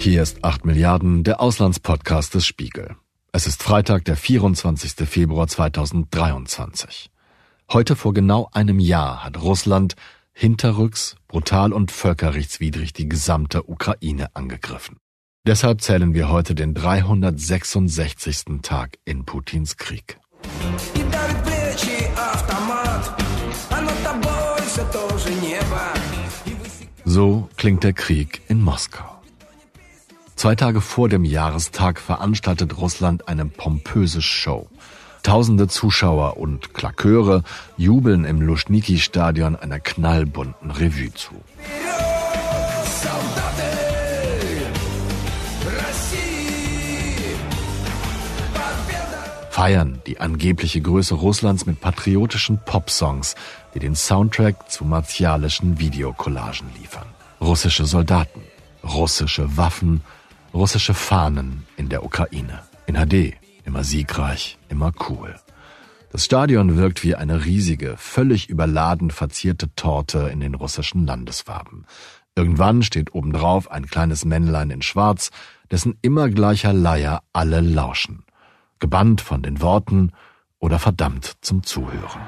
Hier ist 8 Milliarden, der Auslandspodcast des Spiegel. Es ist Freitag, der 24. Februar 2023. Heute vor genau einem Jahr hat Russland hinterrücks, brutal und völkerrechtswidrig die gesamte Ukraine angegriffen. Deshalb zählen wir heute den 366. Tag in Putins Krieg. So klingt der Krieg in Moskau. Zwei Tage vor dem Jahrestag veranstaltet Russland eine pompöse Show. Tausende Zuschauer und Klaköre jubeln im Luschniki-Stadion einer knallbunten Revue zu. Feiern die angebliche Größe Russlands mit patriotischen Popsongs, die den Soundtrack zu martialischen Videocollagen liefern. Russische Soldaten, russische Waffen, russische Fahnen in der Ukraine. In HD, immer siegreich, immer cool. Das Stadion wirkt wie eine riesige, völlig überladen verzierte Torte in den russischen Landesfarben. Irgendwann steht obendrauf ein kleines Männlein in Schwarz, dessen immer gleicher Leier alle lauschen. Gebannt von den Worten oder verdammt zum Zuhören.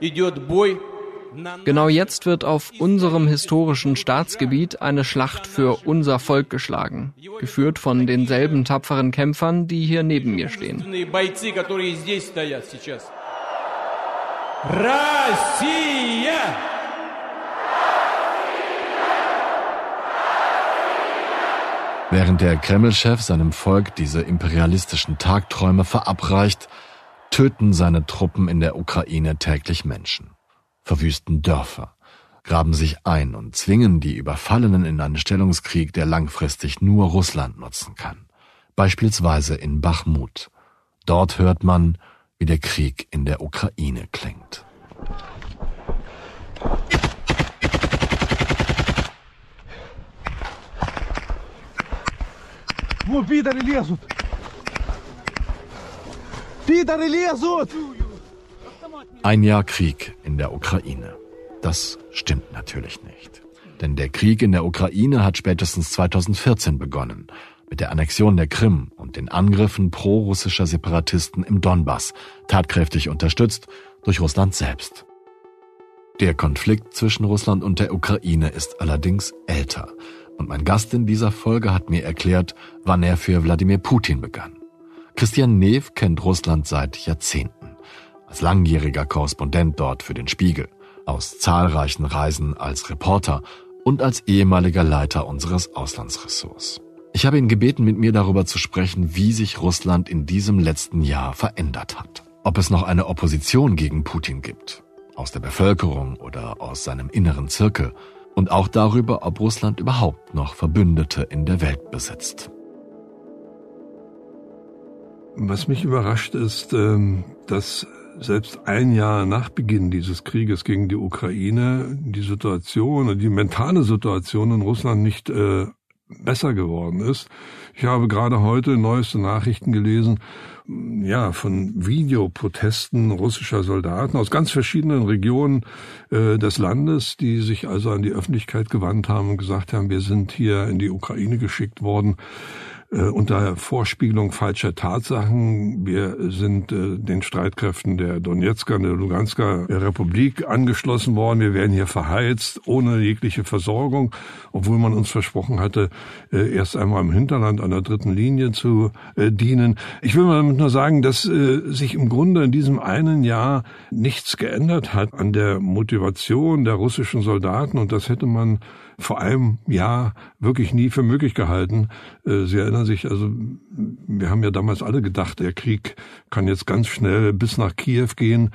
Идет бой Genau jetzt wird auf unserem historischen Staatsgebiet eine Schlacht für unser Volk geschlagen, geführt von denselben tapferen Kämpfern, die hier neben mir stehen. Während der Kreml-Chef seinem Volk diese imperialistischen Tagträume verabreicht, töten seine Truppen in der Ukraine täglich Menschen verwüsten Dörfer, graben sich ein und zwingen die Überfallenen in einen Stellungskrieg, der langfristig nur Russland nutzen kann. Beispielsweise in Bachmut. Dort hört man, wie der Krieg in der Ukraine klingt. Wo Пидоры лезут! Пидоры лезут! Ein Jahr Krieg in der Ukraine. Das stimmt natürlich nicht. Denn der Krieg in der Ukraine hat spätestens 2014 begonnen, mit der Annexion der Krim und den Angriffen pro-russischer Separatisten im Donbass, tatkräftig unterstützt durch Russland selbst. Der Konflikt zwischen Russland und der Ukraine ist allerdings älter. Und mein Gast in dieser Folge hat mir erklärt, wann er für Wladimir Putin begann. Christian Nev kennt Russland seit Jahrzehnten als langjähriger Korrespondent dort für den Spiegel, aus zahlreichen Reisen als Reporter und als ehemaliger Leiter unseres Auslandsressorts. Ich habe ihn gebeten, mit mir darüber zu sprechen, wie sich Russland in diesem letzten Jahr verändert hat. Ob es noch eine Opposition gegen Putin gibt, aus der Bevölkerung oder aus seinem inneren Zirkel, und auch darüber, ob Russland überhaupt noch Verbündete in der Welt besitzt. Was mich überrascht ist, ähm, dass selbst ein Jahr nach Beginn dieses Krieges gegen die Ukraine die Situation, die mentale Situation in Russland nicht äh, besser geworden ist. Ich habe gerade heute neueste Nachrichten gelesen, ja, von Videoprotesten russischer Soldaten aus ganz verschiedenen Regionen äh, des Landes, die sich also an die Öffentlichkeit gewandt haben und gesagt haben, wir sind hier in die Ukraine geschickt worden, äh, unter Vorspiegelung falscher Tatsachen. Wir sind äh, den Streitkräften der Donetsker und der Lugansker Republik angeschlossen worden. Wir werden hier verheizt, ohne jegliche Versorgung, obwohl man uns versprochen hatte, äh, erst einmal im Hinterland an der dritten Linie zu äh, dienen. Ich will mal damit nur sagen, dass äh, sich im Grunde in diesem einen Jahr nichts geändert hat an der Motivation der russischen Soldaten und das hätte man vor einem Jahr wirklich nie für möglich gehalten. Äh, Sie erinnern sich, also wir haben ja damals alle gedacht, der Krieg kann jetzt ganz schnell bis nach Kiew gehen.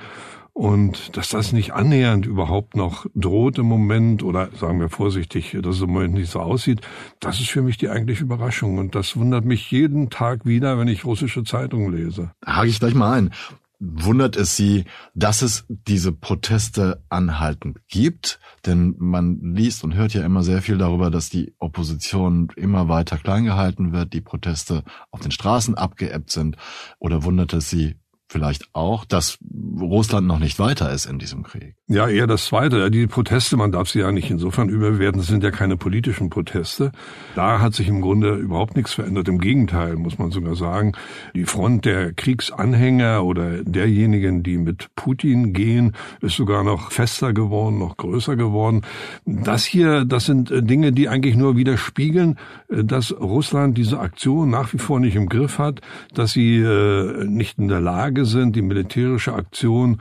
Und dass das nicht annähernd überhaupt noch droht im Moment oder sagen wir vorsichtig, dass es im Moment nicht so aussieht, das ist für mich die eigentliche Überraschung. Und das wundert mich jeden Tag wieder, wenn ich russische Zeitungen lese. Hake ich gleich mal ein wundert es Sie, dass es diese Proteste anhaltend gibt? Denn man liest und hört ja immer sehr viel darüber, dass die Opposition immer weiter klein gehalten wird, die Proteste auf den Straßen abgeebbt sind. Oder wundert es Sie vielleicht auch, dass Russland noch nicht weiter ist in diesem Krieg. Ja, eher das Zweite. Die Proteste, man darf sie ja nicht insofern überbewerten, das sind ja keine politischen Proteste. Da hat sich im Grunde überhaupt nichts verändert. Im Gegenteil, muss man sogar sagen. Die Front der Kriegsanhänger oder derjenigen, die mit Putin gehen, ist sogar noch fester geworden, noch größer geworden. Das hier, das sind Dinge, die eigentlich nur widerspiegeln, dass Russland diese Aktion nach wie vor nicht im Griff hat, dass sie äh, nicht in der Lage sind, die militärische Aktion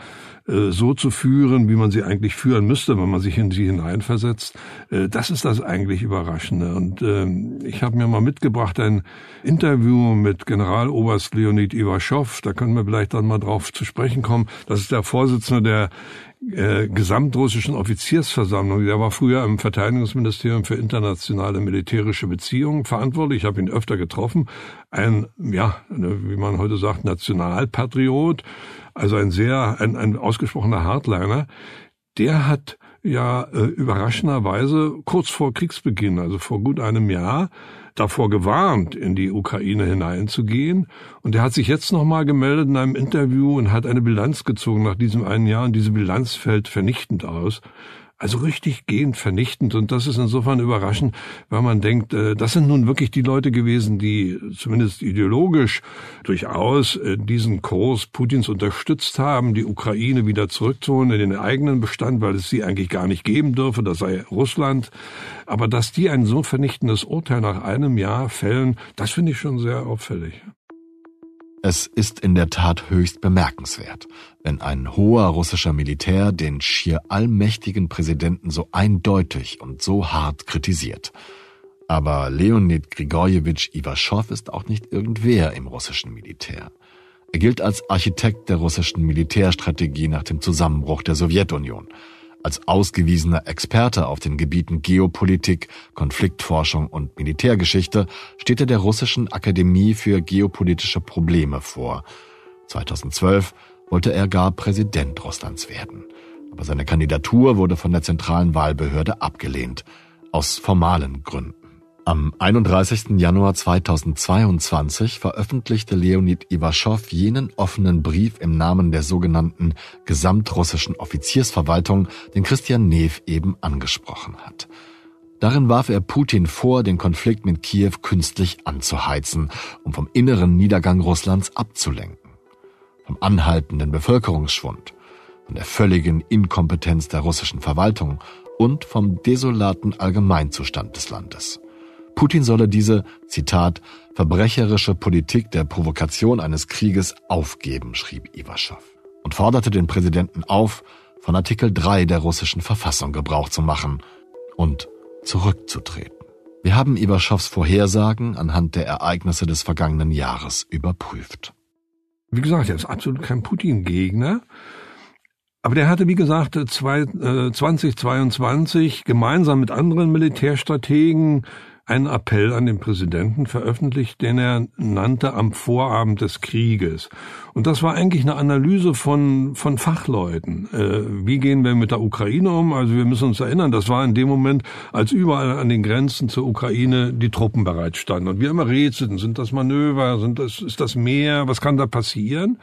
äh, so zu führen, wie man sie eigentlich führen müsste, wenn man sich in sie hineinversetzt. Äh, das ist das eigentlich Überraschende. Und ähm, ich habe mir mal mitgebracht ein Interview mit Generaloberst Leonid Ivaschow. Da können wir vielleicht dann mal drauf zu sprechen kommen. Das ist der Vorsitzende der äh, gesamtrussischen Offiziersversammlung. Der war früher im Verteidigungsministerium für internationale militärische Beziehungen verantwortlich. Ich habe ihn öfter getroffen. Ein, ja, wie man heute sagt, Nationalpatriot, also ein sehr, ein, ein ausgesprochener Hardliner. Der hat ja äh, überraschenderweise kurz vor Kriegsbeginn, also vor gut einem Jahr, davor gewarnt, in die Ukraine hineinzugehen. Und er hat sich jetzt nochmal gemeldet in einem Interview und hat eine Bilanz gezogen nach diesem einen Jahr. Und diese Bilanz fällt vernichtend aus. Also richtig gehend vernichtend. Und das ist insofern überraschend, weil man denkt, äh, das sind nun wirklich die Leute gewesen, die zumindest ideologisch durchaus äh, diesen Kurs Putins unterstützt haben, die Ukraine wieder zurückzuholen in den eigenen Bestand, weil es sie eigentlich gar nicht geben dürfe, das sei Russland. Aber dass die ein so vernichtendes Urteil nach einem Jahr fällen, das finde ich schon sehr auffällig. Es ist in der Tat höchst bemerkenswert, wenn ein hoher russischer Militär den schier allmächtigen Präsidenten so eindeutig und so hart kritisiert. Aber Leonid Grigorjewitsch Ivaschow ist auch nicht irgendwer im russischen Militär. Er gilt als Architekt der russischen Militärstrategie nach dem Zusammenbruch der Sowjetunion – als ausgewiesener Experte auf den Gebieten Geopolitik, Konfliktforschung und Militärgeschichte steht er der russischen Akademie für geopolitische Probleme vor. 2012 wollte er gar Präsident Russlands werden. Aber seine Kandidatur wurde von der zentralen Wahlbehörde abgelehnt. Aus formalen Gründen. Am 31. Januar 2022 veröffentlichte Leonid Ivaschow jenen offenen Brief im Namen der sogenannten Gesamtrussischen Offiziersverwaltung, den Christian Nev eben angesprochen hat. Darin warf er Putin vor, den Konflikt mit Kiew künstlich anzuheizen, um vom inneren Niedergang Russlands abzulenken. Vom anhaltenden Bevölkerungsschwund, von der völligen Inkompetenz der russischen Verwaltung und vom desolaten Allgemeinzustand des Landes. Putin solle diese, Zitat, verbrecherische Politik der Provokation eines Krieges aufgeben, schrieb Ivaschow und forderte den Präsidenten auf, von Artikel 3 der russischen Verfassung Gebrauch zu machen und zurückzutreten. Wir haben Ivaschows Vorhersagen anhand der Ereignisse des vergangenen Jahres überprüft. Wie gesagt, er ist absolut kein Putin-Gegner. Aber der hatte, wie gesagt, 2022 äh, gemeinsam mit anderen Militärstrategen einen Appell an den Präsidenten veröffentlicht, den er nannte am Vorabend des Krieges. Und das war eigentlich eine Analyse von, von Fachleuten. Äh, wie gehen wir mit der Ukraine um? Also wir müssen uns erinnern, das war in dem Moment, als überall an den Grenzen zur Ukraine die Truppen bereitstanden. Und wir immer rätselten, sind das Manöver, sind das, ist das Meer, was kann da passieren?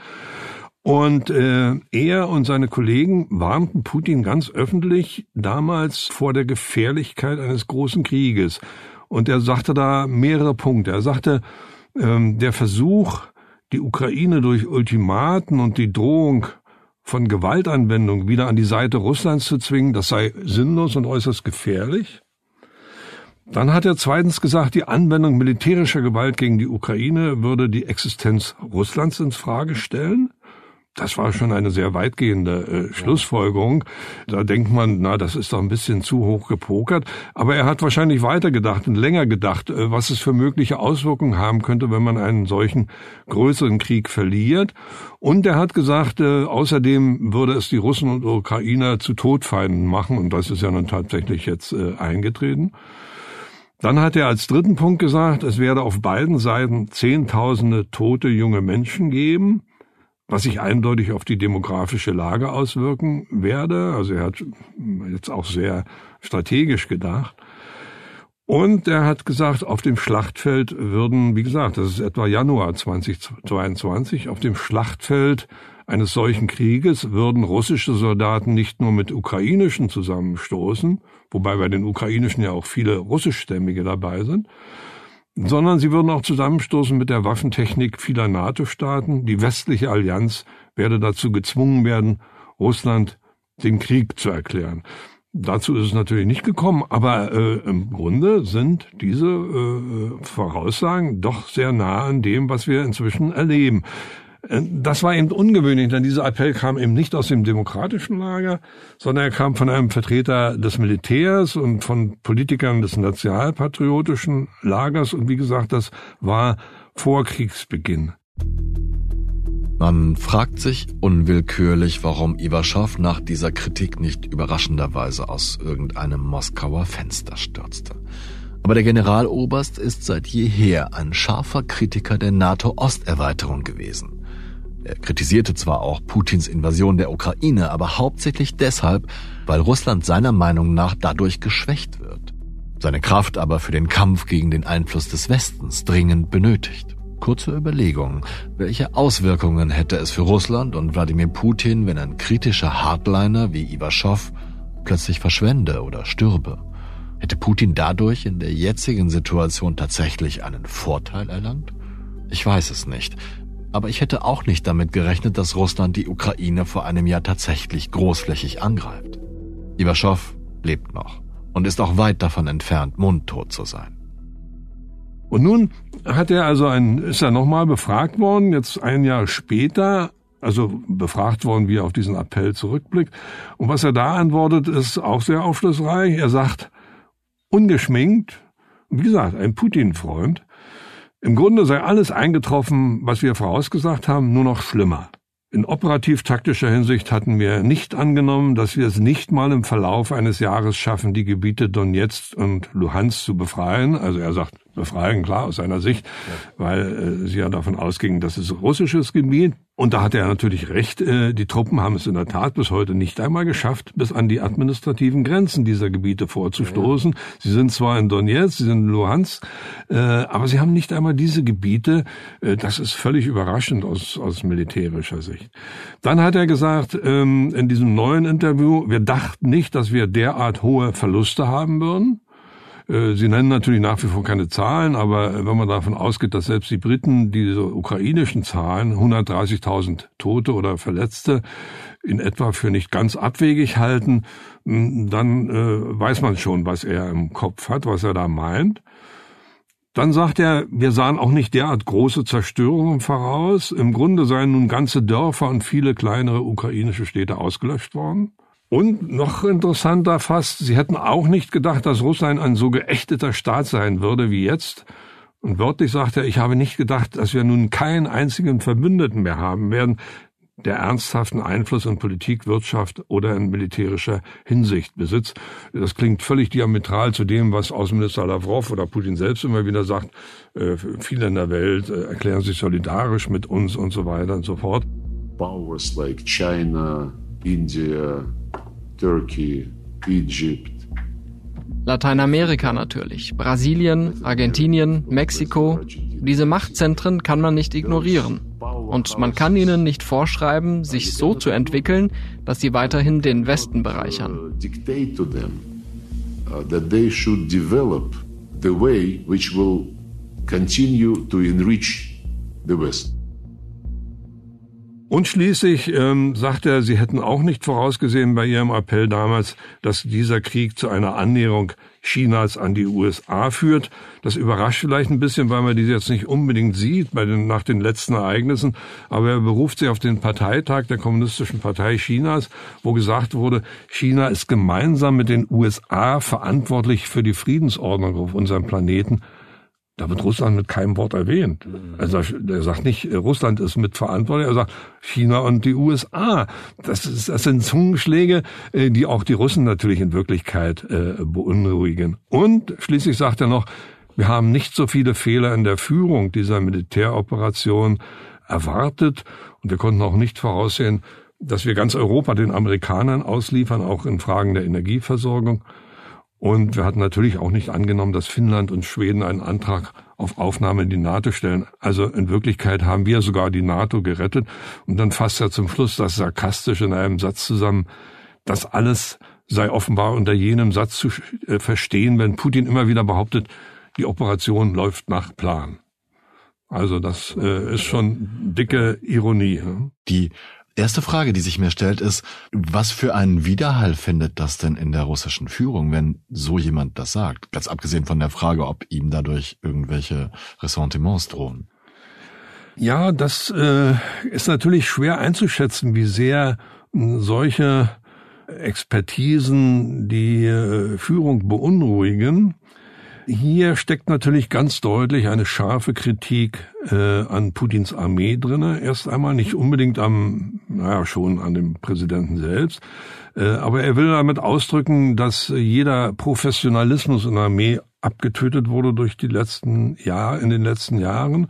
Und äh, er und seine Kollegen warnten Putin ganz öffentlich damals vor der Gefährlichkeit eines großen Krieges. Und er sagte da mehrere Punkte. Er sagte, ähm, der Versuch, die Ukraine durch Ultimaten und die Drohung von Gewaltanwendung wieder an die Seite Russlands zu zwingen, das sei sinnlos und äußerst gefährlich. Dann hat er zweitens gesagt, die Anwendung militärischer Gewalt gegen die Ukraine würde die Existenz Russlands ins Frage stellen. Das war schon eine sehr weitgehende äh, Schlussfolgerung. Da denkt man, na, das ist doch ein bisschen zu hoch gepokert. Aber er hat wahrscheinlich weitergedacht und länger gedacht, äh, was es für mögliche Auswirkungen haben könnte, wenn man einen solchen größeren Krieg verliert. Und er hat gesagt, äh, außerdem würde es die Russen und Ukrainer zu Todfeinden machen. Und das ist ja nun tatsächlich jetzt äh, eingetreten. Dann hat er als dritten Punkt gesagt, es werde auf beiden Seiten Zehntausende tote junge Menschen geben was sich eindeutig auf die demografische Lage auswirken werde. Also er hat jetzt auch sehr strategisch gedacht. Und er hat gesagt, auf dem Schlachtfeld würden, wie gesagt, das ist etwa Januar 2022, auf dem Schlachtfeld eines solchen Krieges würden russische Soldaten nicht nur mit ukrainischen zusammenstoßen, wobei bei den ukrainischen ja auch viele russischstämmige dabei sind, sondern sie würden auch zusammenstoßen mit der Waffentechnik vieler NATO-Staaten. Die westliche Allianz werde dazu gezwungen werden, Russland den Krieg zu erklären. Dazu ist es natürlich nicht gekommen, aber äh, im Grunde sind diese äh, Voraussagen doch sehr nah an dem, was wir inzwischen erleben. Äh, das war eben ungewöhnlich, denn dieser Appell kam eben nicht aus dem demokratischen Lager, sondern er kam von einem Vertreter des Militärs und von Politikern des nationalpatriotischen Lagers. Und wie gesagt, das war vor Kriegsbeginn. Man fragt sich unwillkürlich, warum Iwaschow nach dieser Kritik nicht überraschenderweise aus irgendeinem Moskauer Fenster stürzte. Aber der Generaloberst ist seit jeher ein scharfer Kritiker der NATO-Osterweiterung gewesen. Er kritisierte zwar auch Putins Invasion der Ukraine, aber hauptsächlich deshalb, weil Russland seiner Meinung nach dadurch geschwächt wird. Seine Kraft aber für den Kampf gegen den Einfluss des Westens dringend benötigt. Kurze Überlegung, welche Auswirkungen hätte es für Russland und Wladimir Putin, wenn ein kritischer Hardliner wie Iwaschow plötzlich verschwende oder stürbe? Hätte Putin dadurch in der jetzigen Situation tatsächlich einen Vorteil erlangt? Ich weiß es nicht. Aber ich hätte auch nicht damit gerechnet, dass Russland die Ukraine vor einem Jahr tatsächlich großflächig angreift. Iwaschow lebt noch und ist auch weit davon entfernt, mundtot zu sein. Und nun hat er also ein, ist er nochmal befragt worden, jetzt ein Jahr später, also befragt worden, wie er auf diesen Appell zurückblickt. Und was er da antwortet, ist auch sehr aufschlussreich. Er sagt, ungeschminkt, wie gesagt, ein Putin-Freund, im Grunde sei alles eingetroffen, was wir vorausgesagt haben, nur noch schlimmer. In operativ-taktischer Hinsicht hatten wir nicht angenommen, dass wir es nicht mal im Verlauf eines Jahres schaffen, die Gebiete Donetsk und Luhansk zu befreien. Also er sagt, befreien, klar, aus seiner Sicht, ja. weil äh, sie ja davon ausgingen, dass es russisches Gebiet. Und da hat er natürlich recht, äh, die Truppen haben es in der Tat bis heute nicht einmal geschafft, bis an die administrativen Grenzen dieser Gebiete vorzustoßen. Ja. Sie sind zwar in Donetsk, sie sind in Luhansk, äh, aber sie haben nicht einmal diese Gebiete. Äh, das ist völlig überraschend aus, aus militärischer Sicht. Dann hat er gesagt, ähm, in diesem neuen Interview, wir dachten nicht, dass wir derart hohe Verluste haben würden. Äh, Sie nennen natürlich nach wie vor keine Zahlen, aber wenn man davon ausgeht, dass selbst die Briten diese ukrainischen Zahlen, 130.000 Tote oder Verletzte, in etwa für nicht ganz abwegig halten, dann äh, weiß man schon, was er im Kopf hat, was er da meint. Dann sagt er, wir sahen auch nicht derart große Zerstörungen voraus. Im Grunde seien nun ganze Dörfer und viele kleinere ukrainische Städte ausgelöscht worden. Und noch interessanter fast, sie hätten auch nicht gedacht, dass Russland ein so geächteter Staat sein würde wie jetzt. Und wörtlich sagt er, ich habe nicht gedacht, dass wir nun keinen einzigen Verbündeten mehr haben werden, der ernsthaften Einfluss in Politik, Wirtschaft oder in militärischer Hinsicht besitzt. Das klingt völlig diametral zu dem, was Außenminister Lavrov oder Putin selbst immer wieder sagt. Äh, viele in der Welt äh, erklären sich solidarisch mit uns und so weiter und so fort. Powers like China, India, Turkey, Egypt. Lateinamerika natürlich, Brasilien, Argentinien, Mexiko. Diese Machtzentren kann man nicht ignorieren. Und man kann ihnen nicht vorschreiben, sich so zu entwickeln, dass sie weiterhin den Westen bereichern. continue to enrich the West. Und schließlich ähm, sagt er, sie hätten auch nicht vorausgesehen bei ihrem Appell damals, dass dieser Krieg zu einer Annäherung Chinas an die USA führt. Das überrascht vielleicht ein bisschen, weil man diese jetzt nicht unbedingt sieht bei den, nach den letzten Ereignissen. Aber er beruft sich auf den Parteitag der Kommunistischen Partei Chinas, wo gesagt wurde, China ist gemeinsam mit den USA verantwortlich für die Friedensordnung auf unserem Planeten. Da wird Russland mit keinem Wort erwähnt. Also er sagt nicht, äh, Russland ist mitverantwortlich, er sagt China und die USA. Das, ist, das sind Zungenschläge, äh, die auch die Russen natürlich in Wirklichkeit äh, beunruhigen. Und schließlich sagt er noch, wir haben nicht so viele Fehler in der Führung dieser Militäroperation erwartet und wir konnten auch nicht voraussehen, dass wir ganz Europa den Amerikanern ausliefern, auch in Fragen der Energieversorgung. Und wir hatten natürlich auch nicht angenommen, dass Finnland und Schweden einen Antrag auf Aufnahme in die NATO stellen. Also in Wirklichkeit haben wir sogar die NATO gerettet. Und dann fasst er zum Schluss das sarkastisch in einem Satz zusammen, das alles sei offenbar unter jenem Satz zu äh, verstehen, wenn Putin immer wieder behauptet, die Operation läuft nach Plan. Also das äh, ist schon dicke Ironie. Ne? Die erste Frage, die sich mir stellt, ist, was für einen Widerhall findet das denn in der russischen Führung, wenn so jemand das sagt? Ganz abgesehen von der Frage, ob ihm dadurch irgendwelche Ressentiments drohen. Ja, das äh, ist natürlich schwer einzuschätzen, wie sehr solche Expertisen die äh, Führung beunruhigen. Hier steckt natürlich ganz deutlich eine scharfe Kritik äh, an Putins Armee drinne. Erst einmal nicht unbedingt am, naja, schon an dem Präsidenten selbst, äh, aber er will damit ausdrücken, dass jeder Professionalismus in der Armee abgetötet wurde durch die letzten Jahre, in den letzten Jahren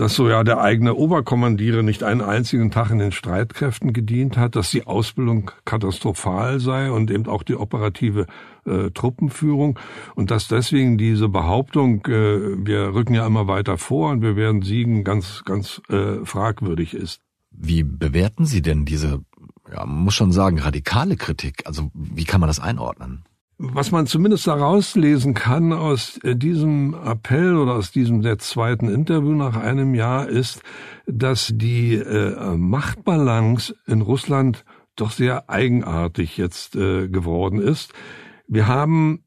dass so ja der eigene Oberkommandierer nicht einen einzigen Tag in den Streitkräften gedient hat, dass die Ausbildung katastrophal sei und eben auch die operative äh, Truppenführung und dass deswegen diese Behauptung, äh, wir rücken ja immer weiter vor und wir werden siegen, ganz, ganz äh, fragwürdig ist. Wie bewerten Sie denn diese, ja, muss schon sagen, radikale Kritik? Also wie kann man das einordnen? Was man zumindest daraus lesen kann aus äh, diesem Appell oder aus diesem der zweiten Interview nach einem Jahr ist, dass die äh, Machtbalance in Russland doch sehr eigenartig jetzt äh, geworden ist. Wir haben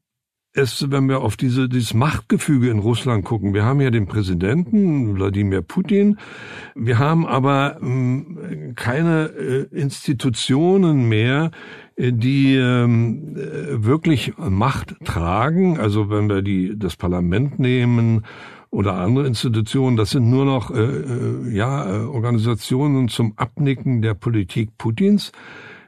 es, wenn wir auf diese, dieses Machtgefüge in Russland gucken, wir haben ja den Präsidenten Wladimir Putin, wir haben aber äh, keine äh, Institutionen mehr, die ähm, wirklich Macht tragen. Also wenn wir die das Parlament nehmen oder andere Institutionen, das sind nur noch äh, äh ja äh, Organisationen zum Abnicken der Politik Putins.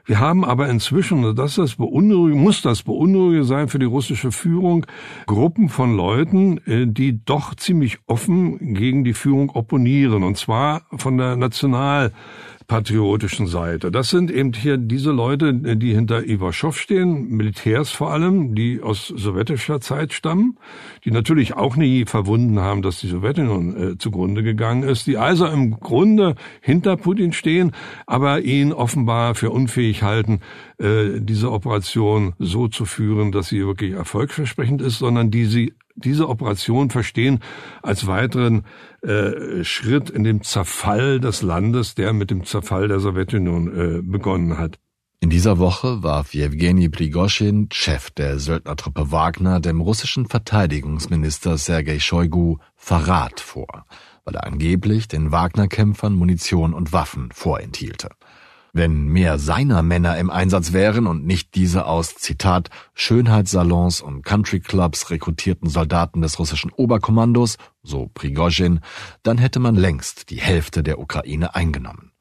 Wir haben aber inzwischen, das ist beunruhigend, muss das beunruhigend sein für die russische Führung, Gruppen von Leuten, äh, die doch ziemlich offen gegen die Führung opponieren, und zwar von der National patriotischen Seite. Das sind eben hier diese Leute, die hinter Iwaschow stehen, Militärs vor allem, die aus sowjetischer Zeit stammen, die natürlich auch nie verwunden haben, dass die Sowjetunion äh, zugrunde gegangen ist, die also im Grunde hinter Putin stehen, aber ihn offenbar für unfähig halten, äh, diese Operation so zu führen, dass sie wirklich erfolgsversprechend ist, sondern die sie diese Operation verstehen als weiteren äh, Schritt in dem Zerfall des Landes, der mit dem Zerfall der Sowjetunion äh, begonnen hat. In dieser Woche warf Jewgeni Prigoschin, Chef der Söldnertruppe Wagner, dem russischen Verteidigungsminister Sergei Shoigu Verrat vor, weil er angeblich den Wagner-Kämpfern Munition und Waffen vorenthielte. Wenn mehr seiner Männer im Einsatz wären und nicht diese aus, Zitat, Schönheitssalons und Countryclubs rekrutierten Soldaten des russischen Oberkommandos, so Prigozhin, dann hätte man längst die Hälfte der Ukraine eingenommen.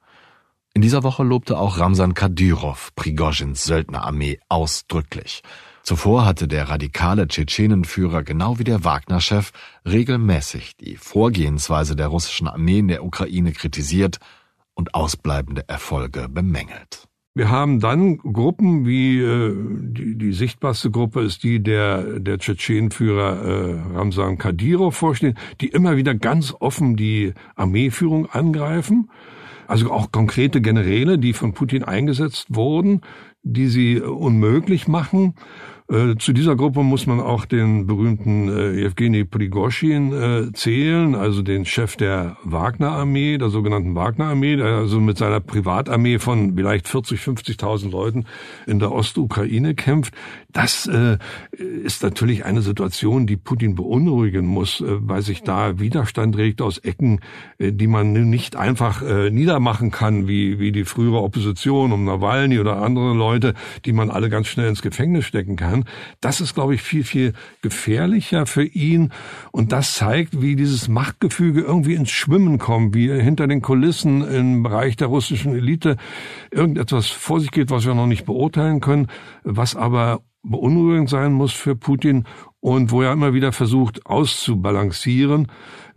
In dieser Woche lobte auch Ramsan Kadyrov Prigozhins Söldnerarmee ausdrücklich. Zuvor hatte der radikale Tschetschenenführer genau wie der Wagner-Chef regelmäßig die Vorgehensweise der russischen Armee in der Ukraine kritisiert und ausbleibende Erfolge bemängelt. Wir haben dann Gruppen wie äh, die, die sichtbarste Gruppe ist die der der Tschetschenenführer äh, Ramsan Kadyrov vorstehen, die immer wieder ganz offen die Armeeführung angreifen. Also auch konkrete Generäle, die von Putin eingesetzt wurden, die sie unmöglich machen. Äh, zu dieser Gruppe muss man auch den berühmten äh, Evgeny Prigozhin äh, zählen, also den Chef der Wagner-Armee, der sogenannten Wagner-Armee, der also mit seiner Privatarmee von vielleicht 40, 50.000 Leuten in der Ostukraine kämpft. Das äh, ist natürlich eine Situation, die Putin beunruhigen muss, äh, weil sich da Widerstand regt aus Ecken, äh, die man nicht einfach äh, niedermachen kann, wie, wie die frühere Opposition um Nawalny oder andere Leute, die man alle ganz schnell ins Gefängnis stecken kann. Das ist, glaube ich, viel, viel gefährlicher für ihn. Und das zeigt, wie dieses Machtgefüge irgendwie ins Schwimmen kommt, wie hinter den Kulissen im Bereich der russischen Elite irgendetwas vor sich geht, was wir noch nicht beurteilen können, was aber beunruhigend sein muss für Putin und wo er immer wieder versucht auszubalancieren.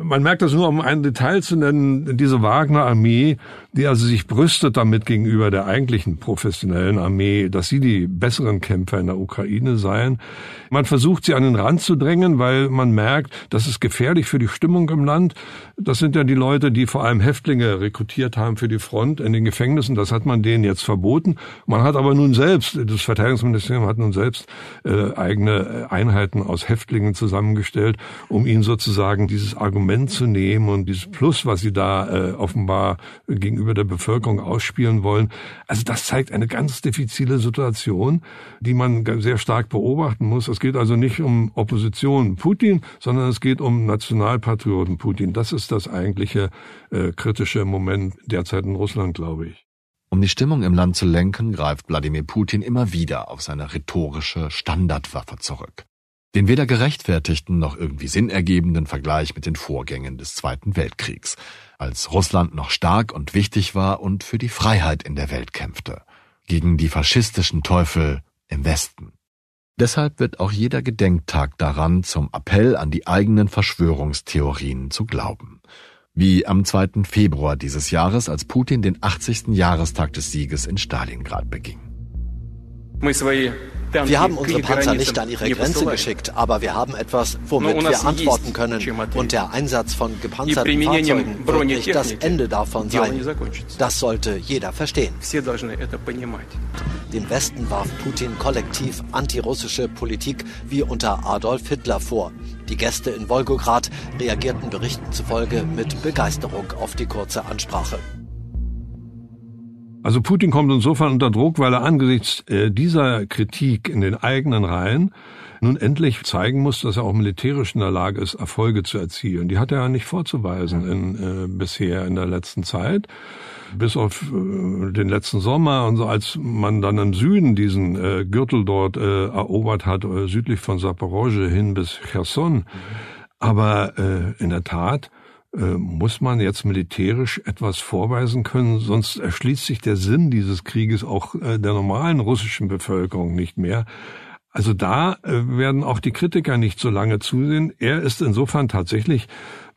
Man merkt das nur, um ein Detail zu nennen, diese Wagner-Armee, die also sich brüstet damit gegenüber der eigentlichen professionellen Armee, dass sie die besseren Kämpfer in der Ukraine seien. Man versucht sie an den Rand zu drängen, weil man merkt, das ist gefährlich für die Stimmung im Land. Das sind ja die Leute, die vor allem Häftlinge rekrutiert haben für die Front in den Gefängnissen. Das hat man denen jetzt verboten. Man hat aber nun selbst, das Verteidigungsministerium hat nun selbst äh, eigene Einheiten aus Häftlingen zusammengestellt, um ihnen sozusagen dieses Argument zu nehmen und dieses Plus, was sie da äh, offenbar gegenüber der Bevölkerung ausspielen wollen. Also das zeigt eine ganz diffizile Situation, die man sehr stark beobachten muss. Es geht also nicht um Opposition Putin, sondern es geht um Nationalpatrioten Putin. Das ist das eigentliche äh, kritische Moment derzeit in Russland, glaube ich. Um die Stimmung im Land zu lenken, greift Wladimir Putin immer wieder auf seine rhetorische Standardwaffe zurück. Den weder gerechtfertigten noch irgendwie sinnergebenden Vergleich mit den Vorgängen des Zweiten Weltkriegs, als Russland noch stark und wichtig war und für die Freiheit in der Welt kämpfte, gegen die faschistischen Teufel im Westen. Deshalb wird auch jeder Gedenktag daran zum Appell an die eigenen Verschwörungstheorien zu glauben wie am 2. Februar dieses Jahres, als Putin den 80. Jahrestag des Sieges in Stalingrad beging. Wir haben unsere Panzer nicht an ihre Grenze geschickt, aber wir haben etwas, womit wir antworten können. Und der Einsatz von gepanzerten Fahrzeugen wird nicht das Ende davon sein. Das sollte jeder verstehen. Dem Westen warf Putin kollektiv antirussische Politik wie unter Adolf Hitler vor. Die Gäste in Wolgograd reagierten Berichten zufolge mit Begeisterung auf die kurze Ansprache. Also Putin kommt insofern unter Druck, weil er angesichts äh, dieser Kritik in den eigenen Reihen nun endlich zeigen muss, dass er auch militärisch in der Lage ist, Erfolge zu erzielen. Die hat er ja nicht vorzuweisen in, äh, bisher in der letzten Zeit. Bis auf äh, den letzten Sommer und so, als man dann im Süden diesen äh, Gürtel dort äh, erobert hat, äh, südlich von Saporosje hin bis Cherson. Aber äh, in der Tat muss man jetzt militärisch etwas vorweisen können, sonst erschließt sich der Sinn dieses Krieges auch äh, der normalen russischen Bevölkerung nicht mehr. Also da äh, werden auch die Kritiker nicht so lange zusehen. Er ist insofern tatsächlich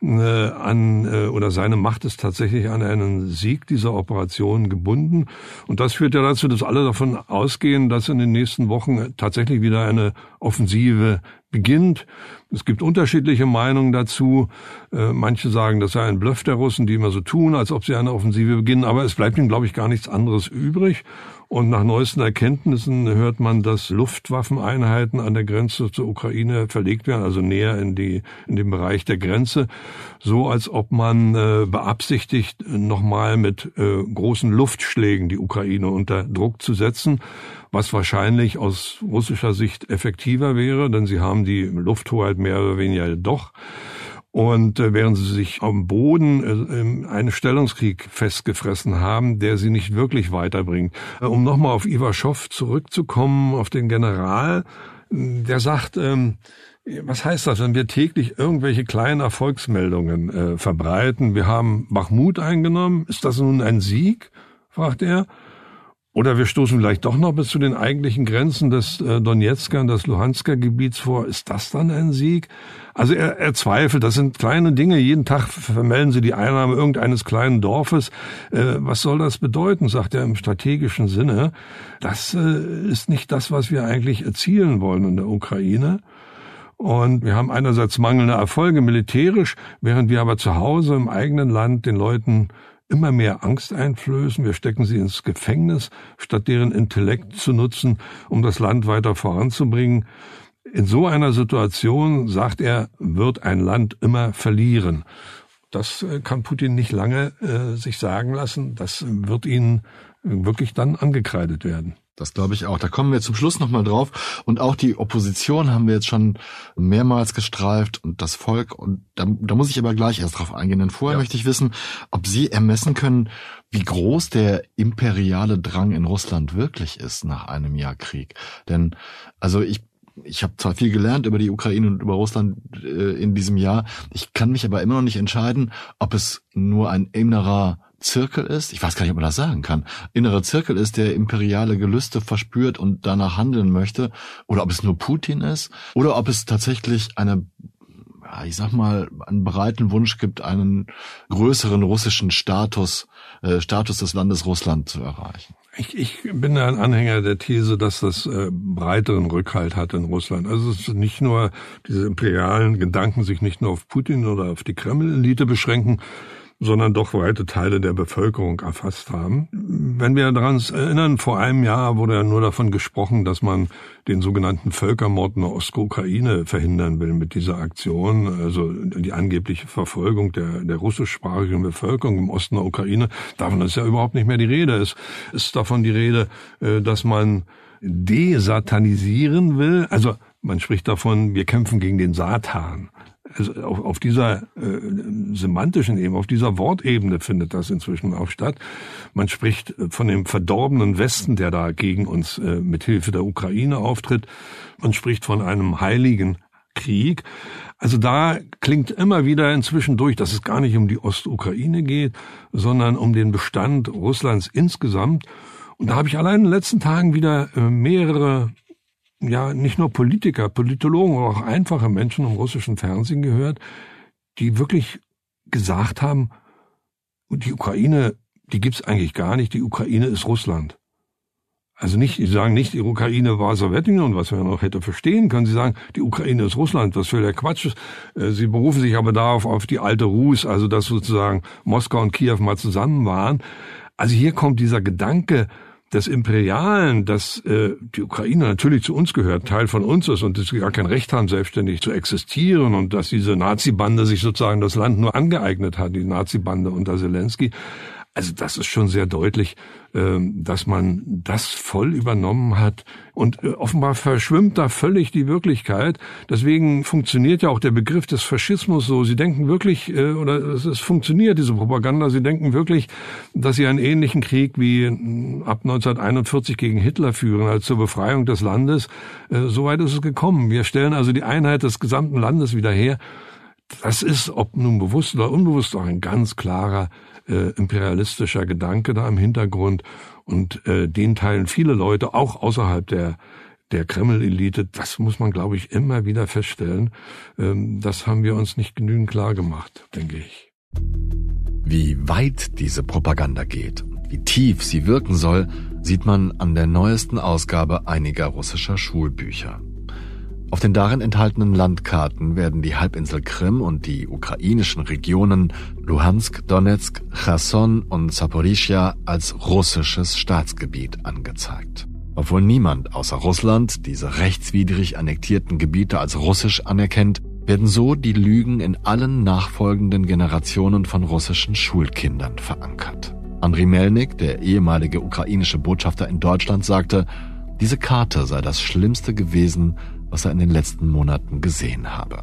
äh, an äh, oder seine Macht ist tatsächlich an einen Sieg dieser Operation gebunden. Und das führt ja dazu, dass alle davon ausgehen, dass in den nächsten Wochen tatsächlich wieder eine Offensive beginnt. Es gibt unterschiedliche Meinungen dazu. Äh, manche sagen, das sei ein Bluff der Russen, die immer so tun, als ob sie eine Offensive beginnen. Aber es bleibt ihnen, glaube ich, gar nichts anderes übrig. Und nach neuesten Erkenntnissen hört man, dass Luftwaffeneinheiten an der Grenze zur Ukraine verlegt werden, also näher in die in den Bereich der Grenze, so als ob man äh, beabsichtigt, nochmal mit äh, großen Luftschlägen die Ukraine unter Druck zu setzen, was wahrscheinlich aus russischer Sicht effektiver wäre, denn sie haben die Lufthoheit mehr oder weniger doch. Und äh, während sie sich am Boden äh, einen Stellungskrieg festgefressen haben, der sie nicht wirklich weiterbringt. Äh, um nochmal auf Iwaschow zurückzukommen, auf den General, der sagt, ähm, was heißt das, wenn wir täglich irgendwelche kleinen Erfolgsmeldungen äh, verbreiten? Wir haben Bachmut eingenommen. Ist das nun ein Sieg? fragt er. Oder wir stoßen vielleicht doch noch bis zu den eigentlichen Grenzen des äh, Donetsker und des Luhansker Gebiets vor. Ist das dann ein Sieg? Also er, er zweifelt, das sind kleine Dinge. Jeden Tag vermelden sie die Einnahme irgendeines kleinen Dorfes. Äh, was soll das bedeuten, sagt er im strategischen Sinne. Das äh, ist nicht das, was wir eigentlich erzielen wollen in der Ukraine. Und wir haben einerseits mangelnde Erfolge militärisch, während wir aber zu Hause im eigenen Land den Leuten immer mehr Angst einflößen. Wir stecken sie ins Gefängnis, statt deren Intellekt zu nutzen, um das Land weiter voranzubringen. In so einer Situation, sagt er, wird ein Land immer verlieren. Das äh, kann Putin nicht lange äh, sich sagen lassen. Das wird ihnen wirklich dann angekreidet werden. Das glaube ich auch. Da kommen wir zum Schluss nochmal drauf. Und auch die Opposition haben wir jetzt schon mehrmals gestreift und das Volk. Und da, da muss ich aber gleich erst drauf eingehen. Denn vorher ja. möchte ich wissen, ob Sie ermessen können, wie groß der imperiale Drang in Russland wirklich ist nach einem Jahr Krieg. Denn, also ich ich habe zwar viel gelernt über die Ukraine und über Russland äh, in diesem Jahr, ich kann mich aber immer noch nicht entscheiden, ob es nur ein innerer Zirkel ist, ich weiß gar nicht, ob man das sagen kann, innerer Zirkel ist, der imperiale Gelüste verspürt und danach handeln möchte, oder ob es nur Putin ist, oder ob es tatsächlich eine ich sag mal, einen breiten Wunsch gibt, einen größeren russischen Status, äh, Status des Landes Russland zu erreichen. Ich, ich bin ein Anhänger der These, dass das äh, breiteren Rückhalt hat in Russland. Also es ist nicht nur diese imperialen Gedanken sich nicht nur auf Putin oder auf die Kreml-Elite beschränken, sondern doch weite Teile der Bevölkerung erfasst haben. Wenn wir daran erinnern, vor einem Jahr wurde ja nur davon gesprochen, dass man den sogenannten Völkermord in der Ostukraine verhindern will mit dieser Aktion, also die angebliche Verfolgung der, der russischsprachigen Bevölkerung im Osten der Ukraine. Davon ist ja überhaupt nicht mehr die Rede. Es ist davon die Rede, äh, dass man desatanisieren will. Also man spricht davon, wir kämpfen gegen den Satan auf, auf dieser äh, semantischen Ebene, auf dieser Wortebene findet das inzwischen auch statt. Man spricht von dem verdorbenen Westen, der da gegen uns äh, mit Hilfe der Ukraine auftritt. Man spricht von einem heiligen Krieg. Also da klingt immer wieder inzwischen durch, dass es gar nicht um die Ostukraine geht, sondern um den Bestand Russlands insgesamt. Und da habe ich allein in den letzten Tagen wieder äh, mehrere ja nicht nur Politiker, Politologen, auch einfache Menschen im russischen Fernsehen gehört, die wirklich gesagt haben, die Ukraine, die gibt's eigentlich gar nicht, die Ukraine ist Russland. Also nicht, sie sagen nicht, die Ukraine war Sowjetunion, was man noch hätte verstehen können. Sie sagen, die Ukraine ist Russland, was für der Quatsch ist. Äh, sie berufen sich aber darauf auf die alte Rus, also dass sozusagen Moskau und Kiew mal zusammen waren. Also hier kommt dieser Gedanke, des Imperialen, dass äh, die Ukraine natürlich zu uns gehört, Teil von uns ist und dass sie gar kein Recht haben, selbstständig zu existieren und dass diese Nazi-Bande sich sozusagen das Land nur angeeignet hat, die Nazi-Bande unter Zelensky. Also das ist schon sehr deutlich, dass man das voll übernommen hat. Und äh, offenbar verschwimmt da völlig die Wirklichkeit. Deswegen funktioniert ja auch der Begriff des Faschismus so. Sie denken wirklich, äh, oder es funktioniert, diese Propaganda, sie denken wirklich, dass sie einen ähnlichen Krieg wie äh, ab 1941 gegen Hitler führen, als zur Befreiung des Landes. Soweit ist es gekommen. Wir stellen also die Einheit des gesamten Landes wieder her. Das ist, ob nun bewusst oder unbewusst, auch ein ganz klarer äh, imperialistischer Gedanke da im Hintergrund und äh, den teilen viele Leute auch außerhalb der der Kreml-Elite, das muss man, glaube ich, immer wieder feststellen. Ähm, das haben wir uns nicht genügend klar gemacht, denke ich. Wie weit diese Propaganda geht, wie tief sie wirken soll, sieht man an der neuesten Ausgabe einiger russischer Schulbücher. Auf den darin enthaltenen Landkarten werden die Halbinsel Krim und die ukrainischen Regionen Luhansk, Donetsk, Cherson und Saporischia als russisches Staatsgebiet angezeigt. Obwohl niemand außer Russland diese rechtswidrig annektierten Gebiete als russisch anerkennt, werden so die Lügen in allen nachfolgenden Generationen von russischen Schulkindern verankert. Andriy Melnik, der ehemalige ukrainische Botschafter in Deutschland, sagte, diese Karte sei das Schlimmste gewesen, was er in den letzten Monaten gesehen habe.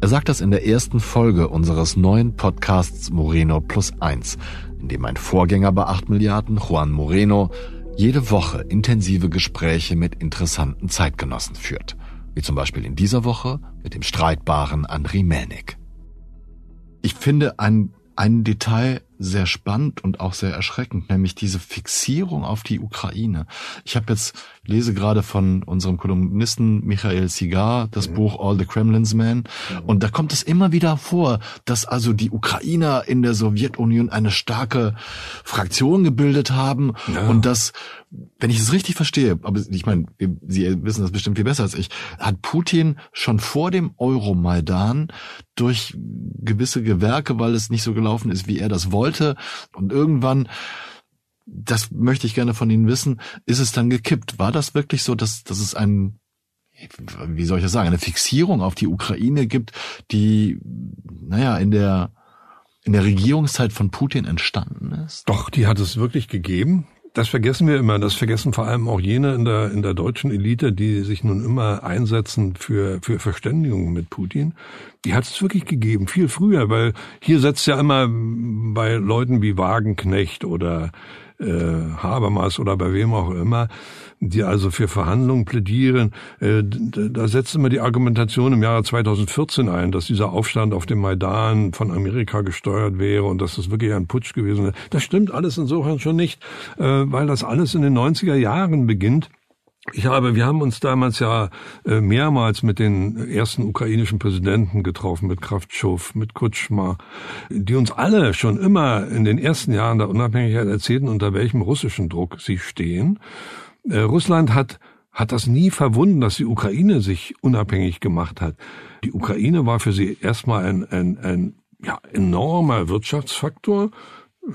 Er sagt das in der ersten Folge unseres neuen Podcasts Moreno Plus Eins, in dem mein Vorgänger bei 8 Milliarden, Juan Moreno, jede Woche intensive Gespräche mit interessanten Zeitgenossen führt. Wie zum Beispiel in dieser Woche mit dem streitbaren Andriy Melnik. Ich finde ein, ein Detail sehr spannend und auch sehr erschreckend, nämlich diese Fixierung auf die Ukraine. Ich habe jetzt lese gerade von unserem Kolumnisten Michael Sigar das mhm. Buch All the Kremlin's Men mhm. und da kommt es immer wieder vor, dass also die Ukrainer in der Sowjetunion eine starke Fraktion gebildet haben ja. und dass wenn ich es richtig verstehe, aber ich meine, Sie wissen das bestimmt viel besser als ich, hat Putin schon vor dem Euromaidan durch gewisse Gewerke, weil es nicht so gelaufen ist, wie er das wollte, wollte und irgendwann das möchte ich gerne von Ihnen wissen, ist es dann gekippt? War das wirklich so, dass, dass es ein, wie soll ich das sagen, eine Fixierung auf die Ukraine gibt, die, naja, in der, in der Regierungszeit von Putin entstanden ist? Doch, die hat es wirklich gegeben. Das vergessen wir immer. Das vergessen vor allem auch jene in der, in der deutschen Elite, die sich nun immer einsetzen für, für Verständigung mit Putin. Die hat es wirklich gegeben, viel früher, weil hier setzt ja immer bei Leuten wie Wagenknecht oder Habermas oder bei wem auch immer, die also für Verhandlungen plädieren, äh, da setzt immer die Argumentation im Jahre 2014 ein, dass dieser Aufstand auf dem Maidan von Amerika gesteuert wäre und dass das wirklich ein Putsch gewesen wäre. Das stimmt alles insofern schon nicht, äh, weil das alles in den 90er Jahren beginnt. Ich habe, wir haben uns damals ja äh, mehrmals mit den ersten ukrainischen Präsidenten getroffen, mit Kravtschow, mit Kutschma, die uns alle schon immer in den ersten Jahren der Unabhängigkeit erzählten, unter welchem russischen Druck sie stehen. Äh, Russland hat hat das nie verwunden, dass die Ukraine sich unabhängig gemacht hat. Die Ukraine war für sie erstmal ein, ein, ein ja, enormer Wirtschaftsfaktor.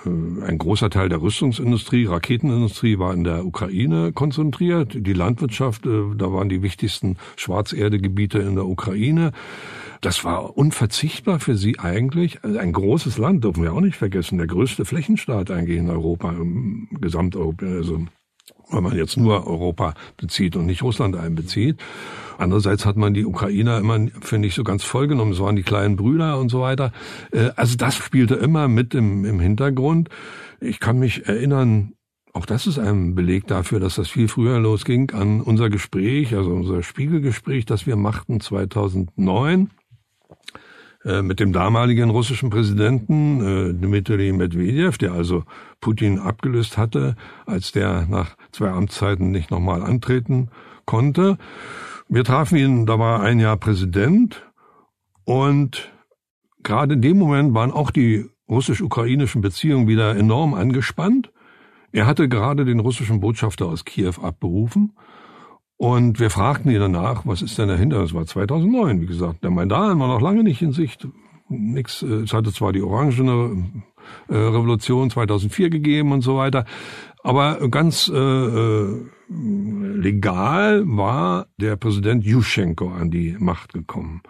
Äh, ein großer Teil der Rüstungsindustrie, Raketenindustrie war in der Ukraine konzentriert. Die Landwirtschaft, äh, da waren die wichtigsten Schwarzerdegebiete in der Ukraine. Das war unverzichtbar für sie eigentlich. Also ein großes Land dürfen wir auch nicht vergessen. Der größte Flächenstaat eigentlich in Europa, im Gesamteuropa, also wenn man jetzt nur Europa bezieht und nicht Russland einbezieht. Andererseits hat man die Ukrainer immer, finde ich, so ganz vollgenommen. Es waren die kleinen Brüder und so weiter. Äh, also das spielte immer mit im, im Hintergrund. Ich kann mich erinnern, auch das ist ein Beleg dafür, dass das viel früher losging, an unser Gespräch, also unser Spiegelgespräch, das wir machten 2009 äh, mit dem damaligen russischen Präsidenten äh, Dmitri Medvedev, der also Putin abgelöst hatte, als der nach zwei Amtszeiten nicht nochmal antreten konnte. Wir trafen ihn, da war ein Jahr Präsident und gerade in dem Moment waren auch die russisch-ukrainischen Beziehungen wieder enorm angespannt. Er hatte gerade den russischen Botschafter aus Kiew abberufen und wir fragten ihn danach, was ist denn dahinter? Das war 2009, wie gesagt. Der Maidan war noch lange nicht in Sicht. Nix, äh, es hatte zwar die Orangene äh, Revolution 2004 gegeben und so weiter, aber ganz äh, äh, legal war der Präsident Juschenko an die Macht gekommen.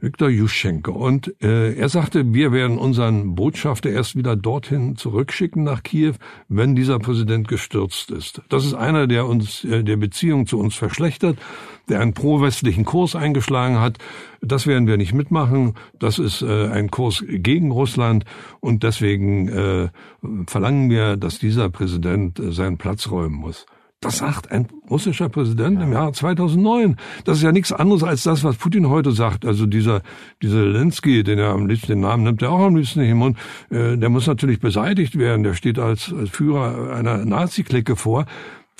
Viktor Juschenko. Und äh, er sagte, wir werden unseren Botschafter erst wieder dorthin zurückschicken nach Kiew, wenn dieser Präsident gestürzt ist. Das ist einer, der uns äh, der Beziehung zu uns verschlechtert, der einen pro-westlichen Kurs eingeschlagen hat. Das werden wir nicht mitmachen. Das ist äh, ein Kurs gegen Russland und deswegen äh, verlangen wir, dass dieser Präsident äh, seinen Platz räumen muss. Das sagt ein russischer Präsident ja. im Jahr 2009. Das ist ja nichts anderes als das, was Putin heute sagt. Also dieser, dieser Zelensky, den er am liebsten, den Namen nimmt er auch am liebsten nicht im Mund, äh, der muss natürlich beseitigt werden. Der steht als, als Führer einer Nazi-Clique vor.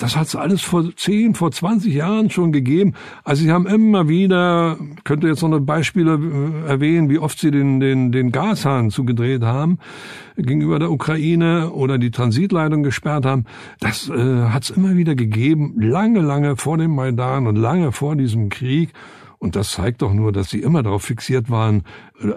Das hat es alles vor 10, vor 20 Jahren schon gegeben. Also sie haben immer wieder, könnte jetzt noch eine Beispiele äh, erwähnen, wie oft sie den, den, den Gashahn zugedreht haben gegenüber der Ukraine oder die Transitleitung gesperrt haben. Das äh, hat es immer wieder gegeben, lange, lange vor dem Maidan und lange vor diesem Krieg. Und das zeigt doch nur, dass sie immer darauf fixiert waren,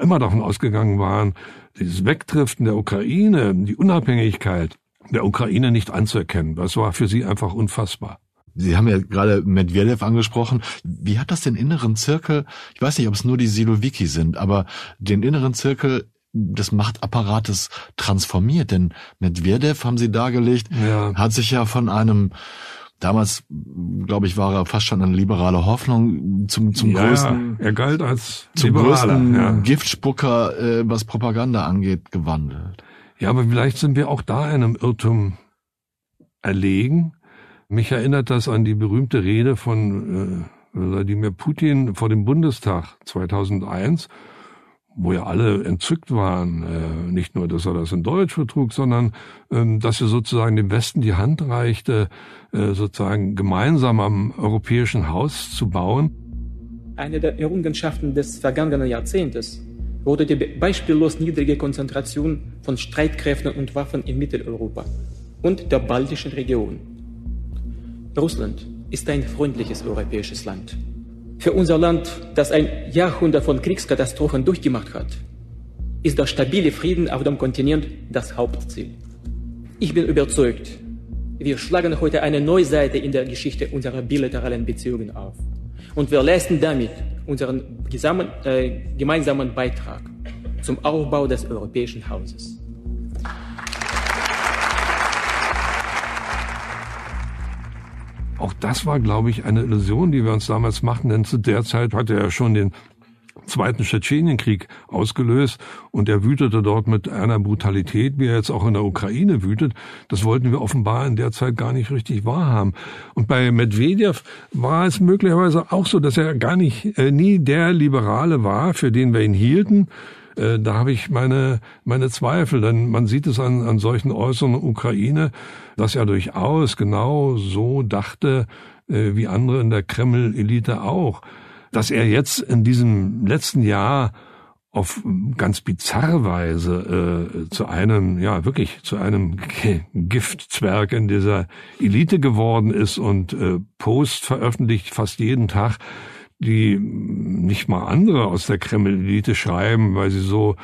immer davon ausgegangen waren, dieses Wegdriften der Ukraine, die Unabhängigkeit, der Ukraine nicht anzuerkennen. Das war für sie einfach unfassbar. Sie haben ja gerade Medvedev angesprochen. Wie hat das den inneren Zirkel, ich weiß nicht, ob es nur die Silowiki sind, aber den inneren Zirkel des Machtapparates transformiert? Denn Medvedev, haben Sie dargelegt, ja. hat sich ja von einem Damals, glaube ich, war er fast schon eine liberale Hoffnung zum, zum ja, größten. Er galt als zum größten ja. Giftspucker, äh, was Propaganda angeht, gewandelt. Ja, aber vielleicht sind wir auch da einem Irrtum erlegen. Mich erinnert das an die berühmte Rede von äh, Wladimir Putin vor dem Bundestag 2001, wo ja alle entzückt waren, äh, nicht nur, dass er das in Deutsch vertrug, sondern ähm, dass er sozusagen dem Westen die Hand reichte, äh, sozusagen gemeinsam am europäischen Haus zu bauen. Eine der Errungenschaften des vergangenen Jahrzehntes wurde die beispiellos niedrige Konzentration von Streitkräften und Waffen in Mitteleuropa und der baltischen Region. Russland ist ein freundliches europäisches Land. Für unser Land, das ein Jahrhundert von Kriegskatastrophen durchgemacht hat, ist der stabile Frieden auf dem Kontinent das Hauptziel. Ich bin überzeugt, wir schlagen heute eine neue Seite in der Geschichte unserer bilateralen Beziehungen auf. Und wir leisten damit unseren gesamten, äh, gemeinsamen Beitrag zum Aufbau des europäischen Hauses. Auch das war, glaube ich, eine Illusion, die wir uns damals machten, denn zu der Zeit hatte er schon den zweiten Tschetschenienkrieg ausgelöst und er wütete dort mit einer Brutalität, wie er jetzt auch in der Ukraine wütet. Das wollten wir offenbar in der Zeit gar nicht richtig wahrhaben. Und bei Medvedev war es möglicherweise auch so, dass er gar nicht äh, nie der Liberale war, für den wir ihn hielten. Äh, da habe ich meine, meine Zweifel, denn man sieht es an, an solchen Äußerungen Ukraine, dass er durchaus genau so dachte, äh, wie andere in der Kreml-Elite auch dass er jetzt in diesem letzten Jahr auf ganz bizarre Weise äh, zu einem, ja wirklich zu einem Giftzwerg in dieser Elite geworden ist und äh, Post veröffentlicht fast jeden Tag, die nicht mal andere aus der Kreml-Elite schreiben, weil sie so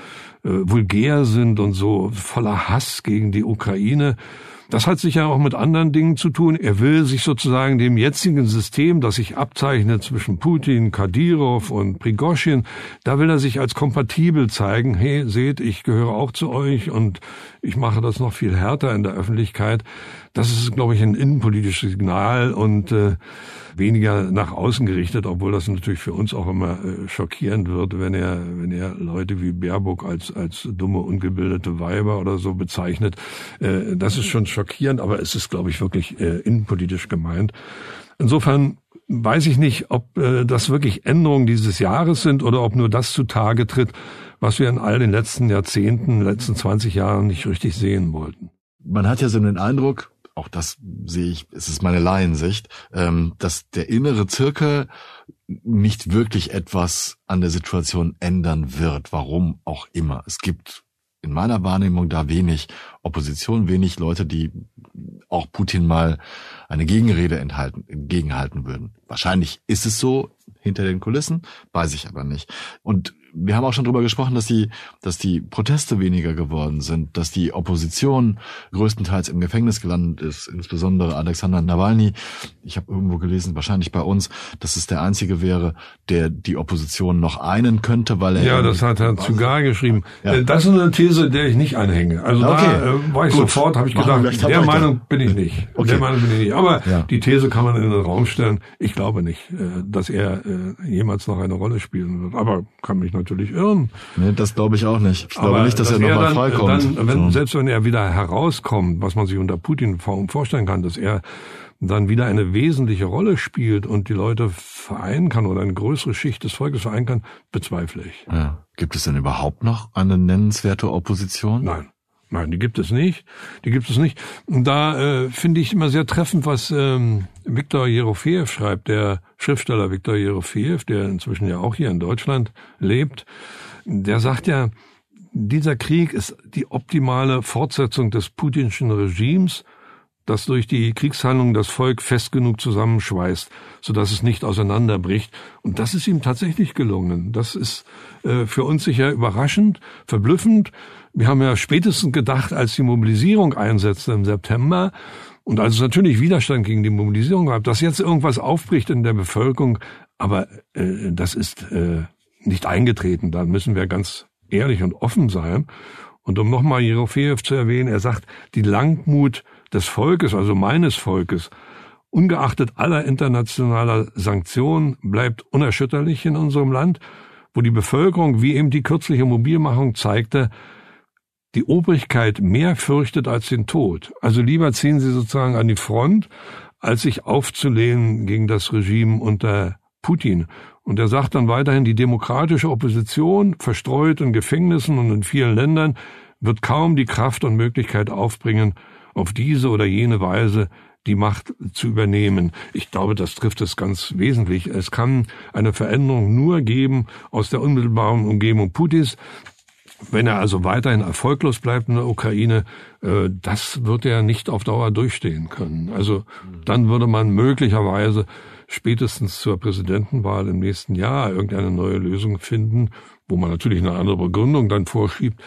äh, vulgär sind und so voller Hass gegen die Ukraine. Das hat sicher auch mit anderen Dingen zu tun. Er will sich sozusagen dem jetzigen System, das sich abzeichnet zwischen Putin, Kadyrov und Prigoschin, da will er sich als kompatibel zeigen. Hey, seht, ich gehöre auch zu euch und ich mache das noch viel härter in der Öffentlichkeit. Das ist, glaube ich, ein innenpolitisches Signal und äh, weniger nach außen gerichtet, obwohl das natürlich für uns auch immer äh, schockierend wird, wenn er, wenn er Leute wie Baerbock als, als dumme, ungebildete Weiber oder so bezeichnet. Äh, das ist schon schockierend, aber es ist, glaube ich, wirklich äh, innenpolitisch gemeint. Insofern weiß ich nicht, ob äh, das wirklich Änderungen dieses Jahres sind oder ob nur das zutage tritt, was wir in all den letzten Jahrzehnten, letzten 20 Jahren nicht richtig sehen wollten. Man hat ja so den Eindruck, auch das sehe ich, es ist meine Laiensicht, ähm, dass der innere Zirkel nicht wirklich etwas an der Situation ändern wird, warum auch immer. Es gibt in meiner Wahrnehmung da wenig Opposition, wenig Leute, die auch Putin mal eine Gegenrede enthalten, entgegenhalten würden. Wahrscheinlich ist es so hinter den Kulissen, weiß ich aber nicht. Und wir haben auch schon darüber gesprochen, dass die, dass die Proteste weniger geworden sind, dass die Opposition größtenteils im Gefängnis gelandet ist, insbesondere Alexander Nawalny. Ich habe irgendwo gelesen, wahrscheinlich bei uns, dass es der einzige wäre, der die Opposition noch einen könnte, weil er ja, das hat Herr Zugar geschrieben. Ja. Äh, das ist eine These, der ich nicht anhänge. Also okay. da äh, war ich Gut. sofort, habe ich Machen gedacht, der Meinung bin ich nicht. Okay. Der Meinung bin ich nicht. Aber ja. die These kann man in den Raum stellen. Ich glaube nicht, äh, dass er äh, jemals noch eine Rolle spielen wird. Aber kann mich natürlich irren. Nee, das glaube ich auch nicht. Ich glaube nicht, dass, dass er nochmal freikommt. Dann, wenn, so. Selbst wenn er wieder herauskommt, was man sich unter Putin vorstellen kann, dass er dann wieder eine wesentliche Rolle spielt und die Leute vereinen kann oder eine größere Schicht des Volkes vereinen kann, bezweifle ich. Ja. Gibt es denn überhaupt noch eine nennenswerte Opposition? Nein. Nein, die gibt es nicht. Die gibt es nicht. Und da äh, finde ich immer sehr treffend, was ähm, Viktor Jerofeev schreibt, der Schriftsteller Viktor Jerofeev, der inzwischen ja auch hier in Deutschland lebt. Der sagt ja, dieser Krieg ist die optimale Fortsetzung des putinschen Regimes, das durch die Kriegshandlungen das Volk fest genug zusammenschweißt, sodass es nicht auseinanderbricht. Und das ist ihm tatsächlich gelungen. Das ist äh, für uns sicher überraschend, verblüffend. Wir haben ja spätestens gedacht, als die Mobilisierung einsetzte im September und als es natürlich Widerstand gegen die Mobilisierung gab, dass jetzt irgendwas aufbricht in der Bevölkerung, aber äh, das ist äh, nicht eingetreten. Da müssen wir ganz ehrlich und offen sein. Und um nochmal Jerofeev zu erwähnen, er sagt, die Langmut des Volkes, also meines Volkes, ungeachtet aller internationaler Sanktionen, bleibt unerschütterlich in unserem Land, wo die Bevölkerung, wie eben die kürzliche Mobilmachung zeigte, die Obrigkeit mehr fürchtet als den Tod. Also lieber ziehen sie sozusagen an die Front, als sich aufzulehnen gegen das Regime unter Putin. Und er sagt dann weiterhin, die demokratische Opposition, verstreut in Gefängnissen und in vielen Ländern, wird kaum die Kraft und Möglichkeit aufbringen, auf diese oder jene Weise die Macht zu übernehmen. Ich glaube, das trifft es ganz wesentlich. Es kann eine Veränderung nur geben aus der unmittelbaren Umgebung Putins. Wenn er also weiterhin erfolglos bleibt in der Ukraine, äh, das wird er nicht auf Dauer durchstehen können. Also dann würde man möglicherweise spätestens zur Präsidentenwahl im nächsten Jahr irgendeine neue Lösung finden, wo man natürlich eine andere Begründung dann vorschiebt.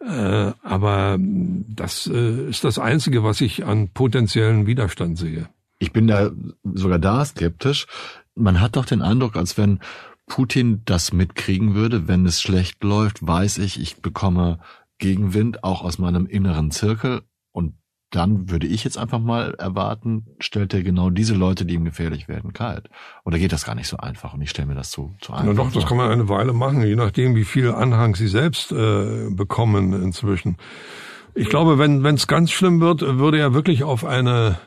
Äh, aber das äh, ist das Einzige, was ich an potenziellen Widerstand sehe. Ich bin da sogar da skeptisch. Man hat doch den Eindruck, als wenn Putin das mitkriegen würde, wenn es schlecht läuft, weiß ich, ich bekomme Gegenwind auch aus meinem inneren Zirkel und dann würde ich jetzt einfach mal erwarten, stellt er genau diese Leute, die ihm gefährlich werden, kalt. Oder geht das gar nicht so einfach? Und ich stelle mir das zu, zu einfach. Na doch, das kann man eine Weile machen, je nachdem, wie viel Anhang sie selbst äh, bekommen inzwischen. Ich glaube, wenn es ganz schlimm wird, würde er wirklich auf eine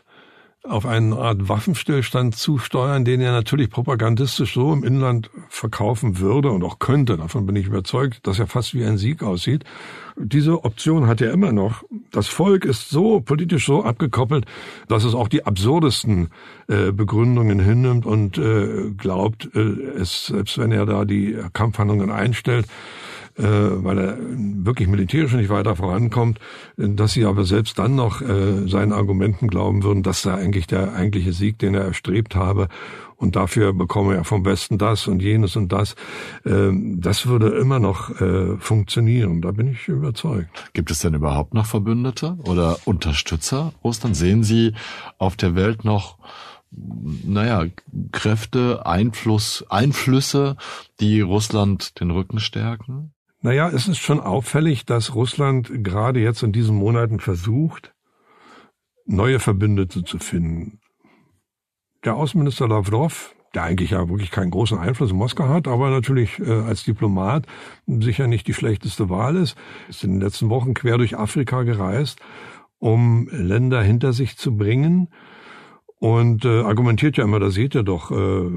auf eine Art Waffenstillstand zusteuern, den er natürlich propagandistisch so im Inland verkaufen würde und auch könnte. Davon bin ich überzeugt, dass er fast wie ein Sieg aussieht. Diese Option hat er immer noch. Das Volk ist so politisch so abgekoppelt, dass es auch die absurdesten äh, Begründungen hinnimmt und äh, glaubt, äh, es, selbst wenn er da die Kampfhandlungen einstellt, äh, weil er wirklich militärisch nicht weiter vorankommt, dass sie aber selbst dann noch äh, seinen Argumenten glauben würden, dass da eigentlich der eigentliche Sieg, den er erstrebt habe und dafür bekomme er vom Westen das und jenes und das. Ähm, das würde immer noch äh, funktionieren. Da bin ich überzeugt. Gibt es denn überhaupt noch Verbündete oder Unterstützer Russland? Sehen Sie auf der Welt noch naja, Kräfte, Einfluss, Einflüsse, die Russland den Rücken stärken? Naja, es ist schon auffällig, dass Russland gerade jetzt in diesen Monaten versucht, neue Verbündete zu finden. Der Außenminister Lavrov, der eigentlich ja wirklich keinen großen Einfluss in Moskau hat, aber natürlich äh, als Diplomat sicher nicht die schlechteste Wahl ist, ist in den letzten Wochen quer durch Afrika gereist, um Länder hinter sich zu bringen, und äh, argumentiert ja immer, da seht ihr doch, äh,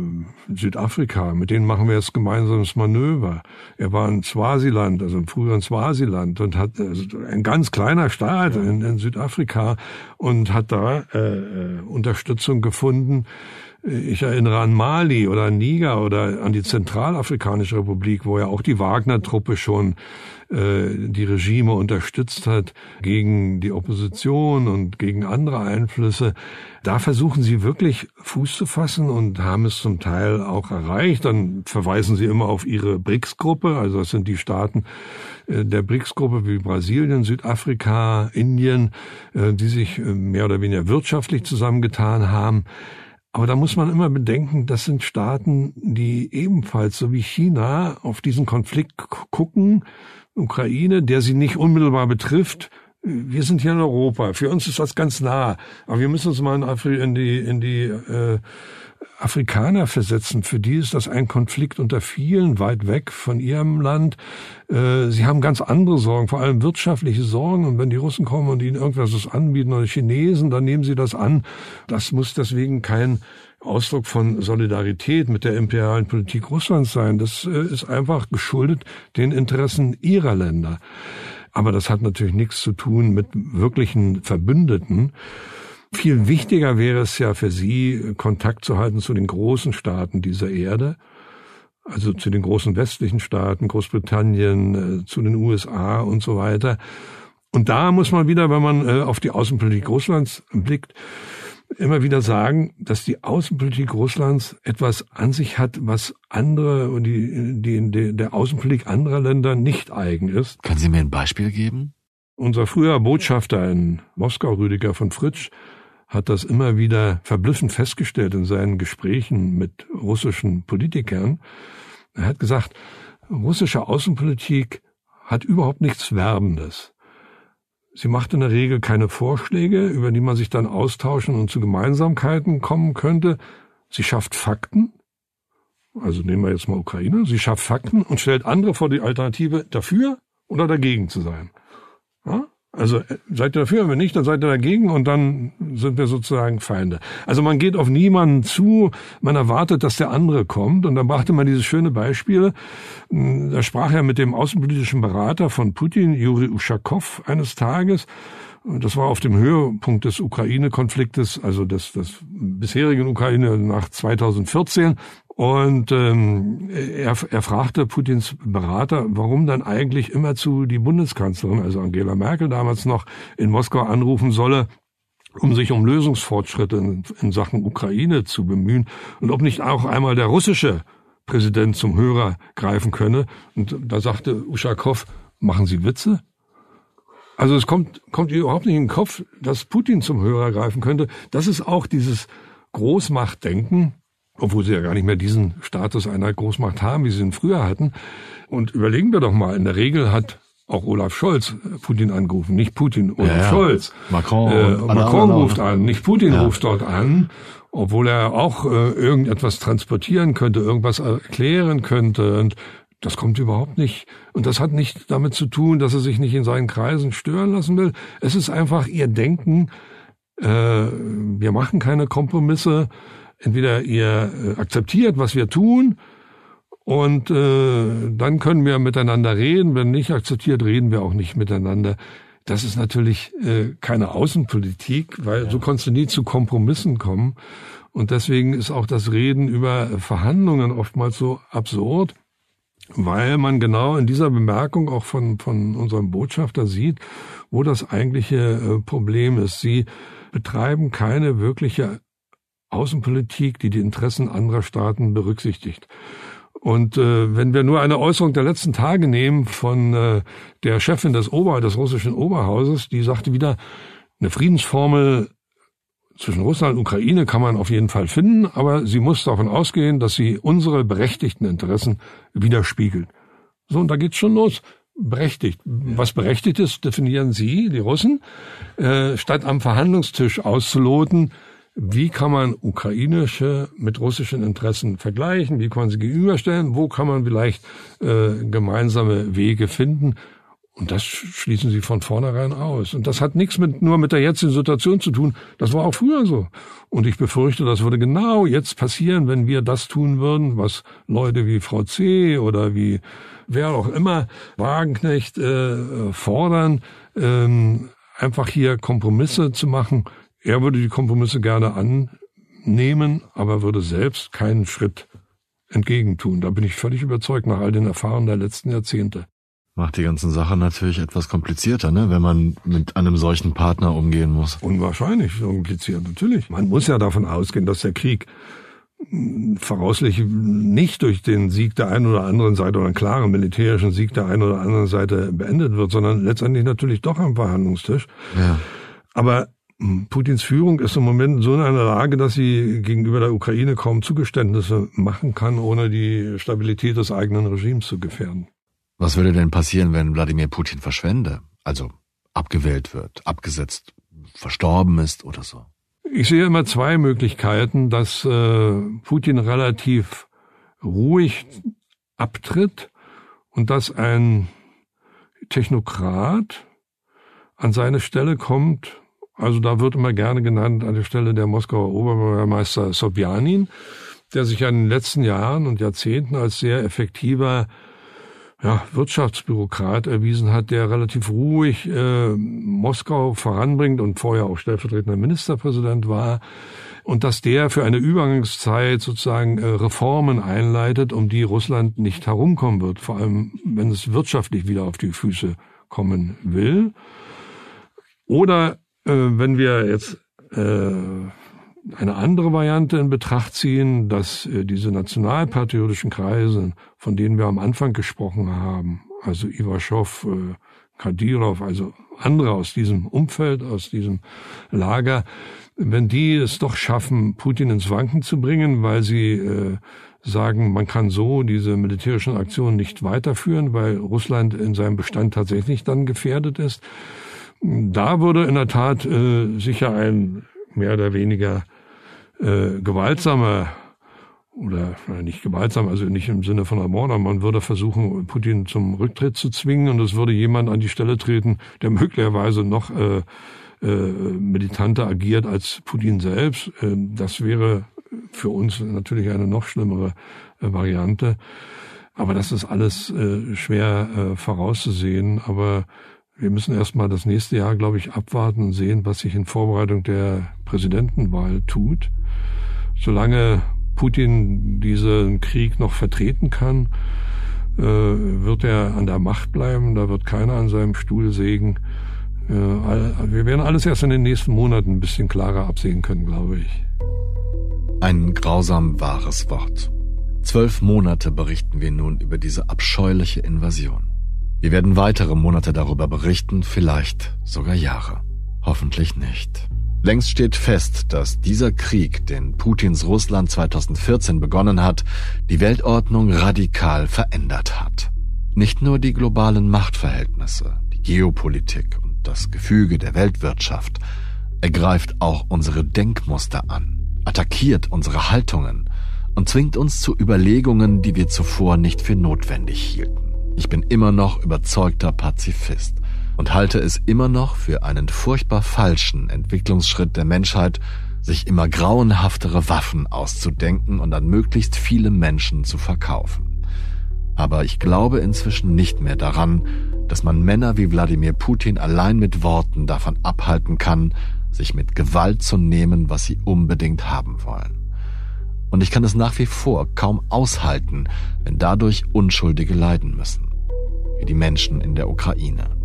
Südafrika, mit denen machen wir jetzt gemeinsames Manöver. Er war in Swasiland, also im früheren Swasiland und hat also ein ganz kleiner Staat ja. in, in, Südafrika und hat da äh, äh Unterstützung gefunden. Ich erinnere an Mali oder an Niger oder an die Zentralafrikanische Republik, wo ja auch die Wagner-Truppe schon äh, die Regime unterstützt hat gegen die Opposition und gegen andere Einflüsse. Da versuchen sie wirklich Fuß zu fassen und haben es zum Teil auch erreicht. Dann verweisen sie immer auf ihre BRICS-Gruppe, also das sind die Staaten äh, der BRICS-Gruppe wie Brasilien, Südafrika, Indien, äh, die sich mehr oder weniger wirtschaftlich zusammengetan haben. Aber da muss man immer bedenken, das sind Staaten, die ebenfalls, so wie China, auf diesen Konflikt gucken, Ukraine, der sie nicht unmittelbar betrifft. Wir sind hier in Europa. Für uns ist das ganz nah. Aber wir müssen uns mal in, die, in die äh, Afrikaner versetzen. Für die ist das ein Konflikt unter vielen, weit weg von ihrem Land. Äh, sie haben ganz andere Sorgen, vor allem wirtschaftliche Sorgen. Und wenn die Russen kommen und ihnen irgendwas anbieten oder Chinesen, dann nehmen sie das an. Das muss deswegen kein Ausdruck von Solidarität mit der imperialen Politik Russlands sein. Das äh, ist einfach geschuldet den Interessen ihrer Länder. Aber das hat natürlich nichts zu tun mit wirklichen Verbündeten. Viel wichtiger wäre es ja für Sie, Kontakt zu halten zu den großen Staaten dieser Erde, also zu den großen westlichen Staaten, Großbritannien, äh, zu den USA und so weiter. Und da muss man wieder, wenn man äh, auf die Außenpolitik Russlands blickt, immer wieder sagen, dass die Außenpolitik Russlands etwas an sich hat, was andere und die, die, die, der Außenpolitik anderer Länder nicht eigen ist. Können Sie mir ein Beispiel geben? Unser früher Botschafter in Moskau, Rüdiger von Fritsch, hat das immer wieder verblüffend festgestellt in seinen Gesprächen mit russischen Politikern. Er hat gesagt, russische Außenpolitik hat überhaupt nichts Werbendes. Sie macht in der Regel keine Vorschläge, über die man sich dann austauschen und zu Gemeinsamkeiten kommen könnte. Sie schafft Fakten. Also nehmen wir jetzt mal Ukraine. Sie schafft Fakten und stellt andere vor die Alternative, dafür oder dagegen zu sein. Ja? Also äh, seid ihr dafür, wenn nicht, dann seid ihr dagegen und dann sind wir sozusagen Feinde. Also man geht auf niemanden zu, man erwartet, dass der andere kommt. Und dann brachte man dieses schöne Beispiel, hm, da sprach er mit dem außenpolitischen Berater von Putin, Juri Uschakow, eines Tages. Das war auf dem Höhepunkt des Ukraine-Konfliktes, also des, des bisherigen Ukraine nach 2014. Und ähm, er, er fragte Putins Berater, warum dann eigentlich immerzu die Bundeskanzlerin, also Angela Merkel damals noch, in Moskau anrufen solle, um sich um Lösungsfortschritte in, in Sachen Ukraine zu bemühen und ob nicht auch einmal der russische Präsident zum Hörer greifen könne. Und da sagte Uschakow, machen Sie Witze? Also es kommt, kommt überhaupt nicht in den Kopf, dass Putin zum Hörer greifen könnte. Das ist auch dieses Großmachtdenken, obwohl sie ja gar nicht mehr diesen Status einer Großmacht haben, wie sie ihn früher hatten. Und überlegen wir doch mal, in der Regel hat auch Olaf Scholz Putin angerufen, nicht Putin, Olaf ja, Scholz. Macron, äh, Macron ruft an, nicht Putin ja. ruft dort an, obwohl er auch äh, irgendetwas transportieren könnte, irgendwas erklären könnte. Und das kommt überhaupt nicht. Und das hat nicht damit zu tun, dass er sich nicht in seinen Kreisen stören lassen will. Es ist einfach ihr Denken, äh, wir machen keine Kompromisse. Entweder ihr äh, akzeptiert, was wir tun, und äh, dann können wir miteinander reden. Wenn nicht akzeptiert, reden wir auch nicht miteinander. Das ist natürlich äh, keine Außenpolitik, weil ja. so konntest du nie zu Kompromissen kommen. Und deswegen ist auch das Reden über Verhandlungen oftmals so absurd, weil man genau in dieser Bemerkung auch von, von unserem Botschafter sieht, wo das eigentliche äh, Problem ist. Sie betreiben keine wirkliche Außenpolitik, die die Interessen anderer Staaten berücksichtigt. Und äh, wenn wir nur eine Äußerung der letzten Tage nehmen von äh, der Chefin des Ober des russischen Oberhauses, die sagte wieder, eine Friedensformel zwischen Russland und Ukraine kann man auf jeden Fall finden, aber sie muss davon ausgehen, dass sie unsere berechtigten Interessen widerspiegelt. So, und da geht's schon los. Berechtigt. Was berechtigt ist, definieren Sie, die Russen, äh, statt am Verhandlungstisch auszuloten, wie kann man ukrainische mit russischen Interessen vergleichen, wie kann man sie gegenüberstellen, wo kann man vielleicht äh, gemeinsame Wege finden. Und das schließen sie von vornherein aus. Und das hat nichts mit, nur mit der jetzigen Situation zu tun. Das war auch früher so. Und ich befürchte, das würde genau jetzt passieren, wenn wir das tun würden, was Leute wie Frau C. oder wie wer auch immer Wagenknecht äh, fordern, ähm, einfach hier Kompromisse zu machen, er würde die Kompromisse gerne annehmen, aber würde selbst keinen Schritt entgegentun. Da bin ich völlig überzeugt nach all den Erfahrungen der letzten Jahrzehnte. Macht die ganzen Sache natürlich etwas komplizierter, ne, wenn man mit einem solchen Partner umgehen muss. Unwahrscheinlich kompliziert, natürlich. Man muss ja davon ausgehen, dass der Krieg voraussichtlich nicht durch den Sieg der einen oder anderen Seite oder einen klaren militärischen Sieg der einen oder anderen Seite beendet wird, sondern letztendlich natürlich doch am Verhandlungstisch. Ja. Aber Putins Führung ist im Moment so in einer Lage, dass sie gegenüber der Ukraine kaum Zugeständnisse machen kann, ohne die Stabilität des eigenen Regimes zu gefährden. Was würde denn passieren, wenn Wladimir Putin verschwende? Also abgewählt wird, abgesetzt, verstorben ist oder so? Ich sehe immer zwei Möglichkeiten, dass äh, Putin relativ ruhig abtritt und dass ein Technokrat an seine Stelle kommt, also da wird immer gerne genannt an der Stelle der Moskauer Oberbürgermeister Sobjanin, der sich in den letzten Jahren und Jahrzehnten als sehr effektiver ja, Wirtschaftsbürokrat erwiesen hat, der relativ ruhig äh, Moskau voranbringt und vorher auch stellvertretender Ministerpräsident war. Und dass der für eine Übergangszeit sozusagen äh, Reformen einleitet, um die Russland nicht herumkommen wird, vor allem wenn es wirtschaftlich wieder auf die Füße kommen will. Oder wenn wir jetzt äh, eine andere Variante in Betracht ziehen, dass äh, diese nationalpatriotischen Kreise, von denen wir am Anfang gesprochen haben, also Ivaschow, äh, Kadyrov, also andere aus diesem Umfeld, aus diesem Lager, wenn die es doch schaffen, Putin ins Wanken zu bringen, weil sie äh, sagen, man kann so diese militärischen Aktionen nicht weiterführen, weil Russland in seinem Bestand tatsächlich dann gefährdet ist, da würde in der Tat äh, sicher ein mehr oder weniger äh, gewaltsamer oder nicht gewaltsam, also nicht im Sinne von Ermordung, man würde versuchen, Putin zum Rücktritt zu zwingen und es würde jemand an die Stelle treten, der möglicherweise noch äh, äh, militanter agiert als Putin selbst. Äh, das wäre für uns natürlich eine noch schlimmere äh, Variante. Aber das ist alles äh, schwer äh, vorauszusehen. Aber wir müssen erstmal das nächste Jahr, glaube ich, abwarten und sehen, was sich in Vorbereitung der Präsidentenwahl tut. Solange Putin diesen Krieg noch vertreten kann, äh, wird er an der Macht bleiben. Da wird keiner an seinem Stuhl sägen. Äh, wir werden alles erst in den nächsten Monaten ein bisschen klarer absehen können, glaube ich. Ein grausam wahres Wort. Zwölf Monate berichten wir nun über diese abscheuliche Invasion. Wir werden weitere Monate darüber berichten, vielleicht sogar Jahre. Hoffentlich nicht. Längst steht fest, dass dieser Krieg, den Putins Russland 2014 begonnen hat, die Weltordnung radikal verändert hat. Nicht nur die globalen Machtverhältnisse, die Geopolitik und das Gefüge der Weltwirtschaft, er greift auch unsere Denkmuster an, attackiert unsere Haltungen und zwingt uns zu Überlegungen, die wir zuvor nicht für notwendig hielten. Ich bin immer noch überzeugter Pazifist und halte es immer noch für einen furchtbar falschen Entwicklungsschritt der Menschheit, sich immer grauenhaftere Waffen auszudenken und an möglichst viele Menschen zu verkaufen. Aber ich glaube inzwischen nicht mehr daran, dass man Männer wie Wladimir Putin allein mit Worten davon abhalten kann, sich mit Gewalt zu nehmen, was sie unbedingt haben wollen. Und ich kann es nach wie vor kaum aushalten, wenn dadurch Unschuldige leiden müssen. Wie die Menschen in der Ukraine.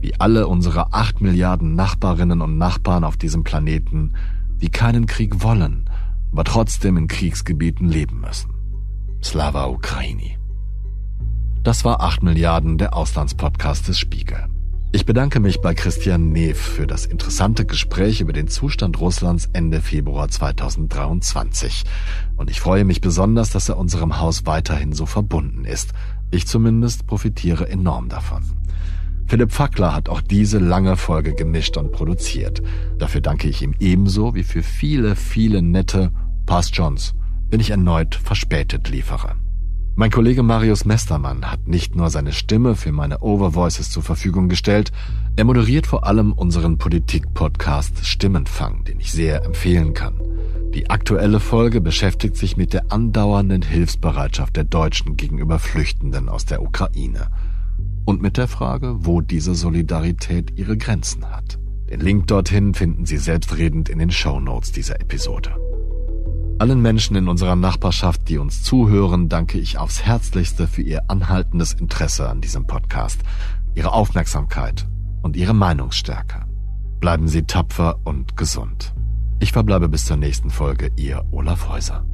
Wie alle unsere acht Milliarden Nachbarinnen und Nachbarn auf diesem Planeten die keinen Krieg wollen, aber trotzdem in Kriegsgebieten leben müssen. Slava Ukraini. Das war 8 Milliarden der Auslandspodcast des Spiegel. Ich bedanke mich bei Christian Neff für das interessante Gespräch über den Zustand Russlands Ende Februar 2023. Und ich freue mich besonders, dass er unserem Haus weiterhin so verbunden ist. Ich zumindest profitiere enorm davon. Philipp Fackler hat auch diese lange Folge gemischt und produziert. Dafür danke ich ihm ebenso wie für viele, viele nette Pass Johns, wenn ich erneut verspätet liefere. Mein Kollege Marius Mestermann hat nicht nur seine Stimme für meine Overvoices zur Verfügung gestellt, er moderiert vor allem unseren Politik-Podcast Stimmenfang, den ich sehr empfehlen kann. Die aktuelle Folge beschäftigt sich mit der andauernden Hilfsbereitschaft der Deutschen gegenüber Flüchtenden aus der Ukraine und mit der Frage, wo diese Solidarität ihre Grenzen hat. Den Link dorthin finden Sie selbstredend in den Show Notes dieser Episode. Allen Menschen in unserer Nachbarschaft, die uns zuhören, danke ich aufs Herzlichste für Ihr anhaltendes Interesse an diesem Podcast, Ihre Aufmerksamkeit und Ihre Meinungsstärke. Bleiben Sie tapfer und gesund. Ich verbleibe bis zur nächsten Folge, Ihr Olaf Häuser.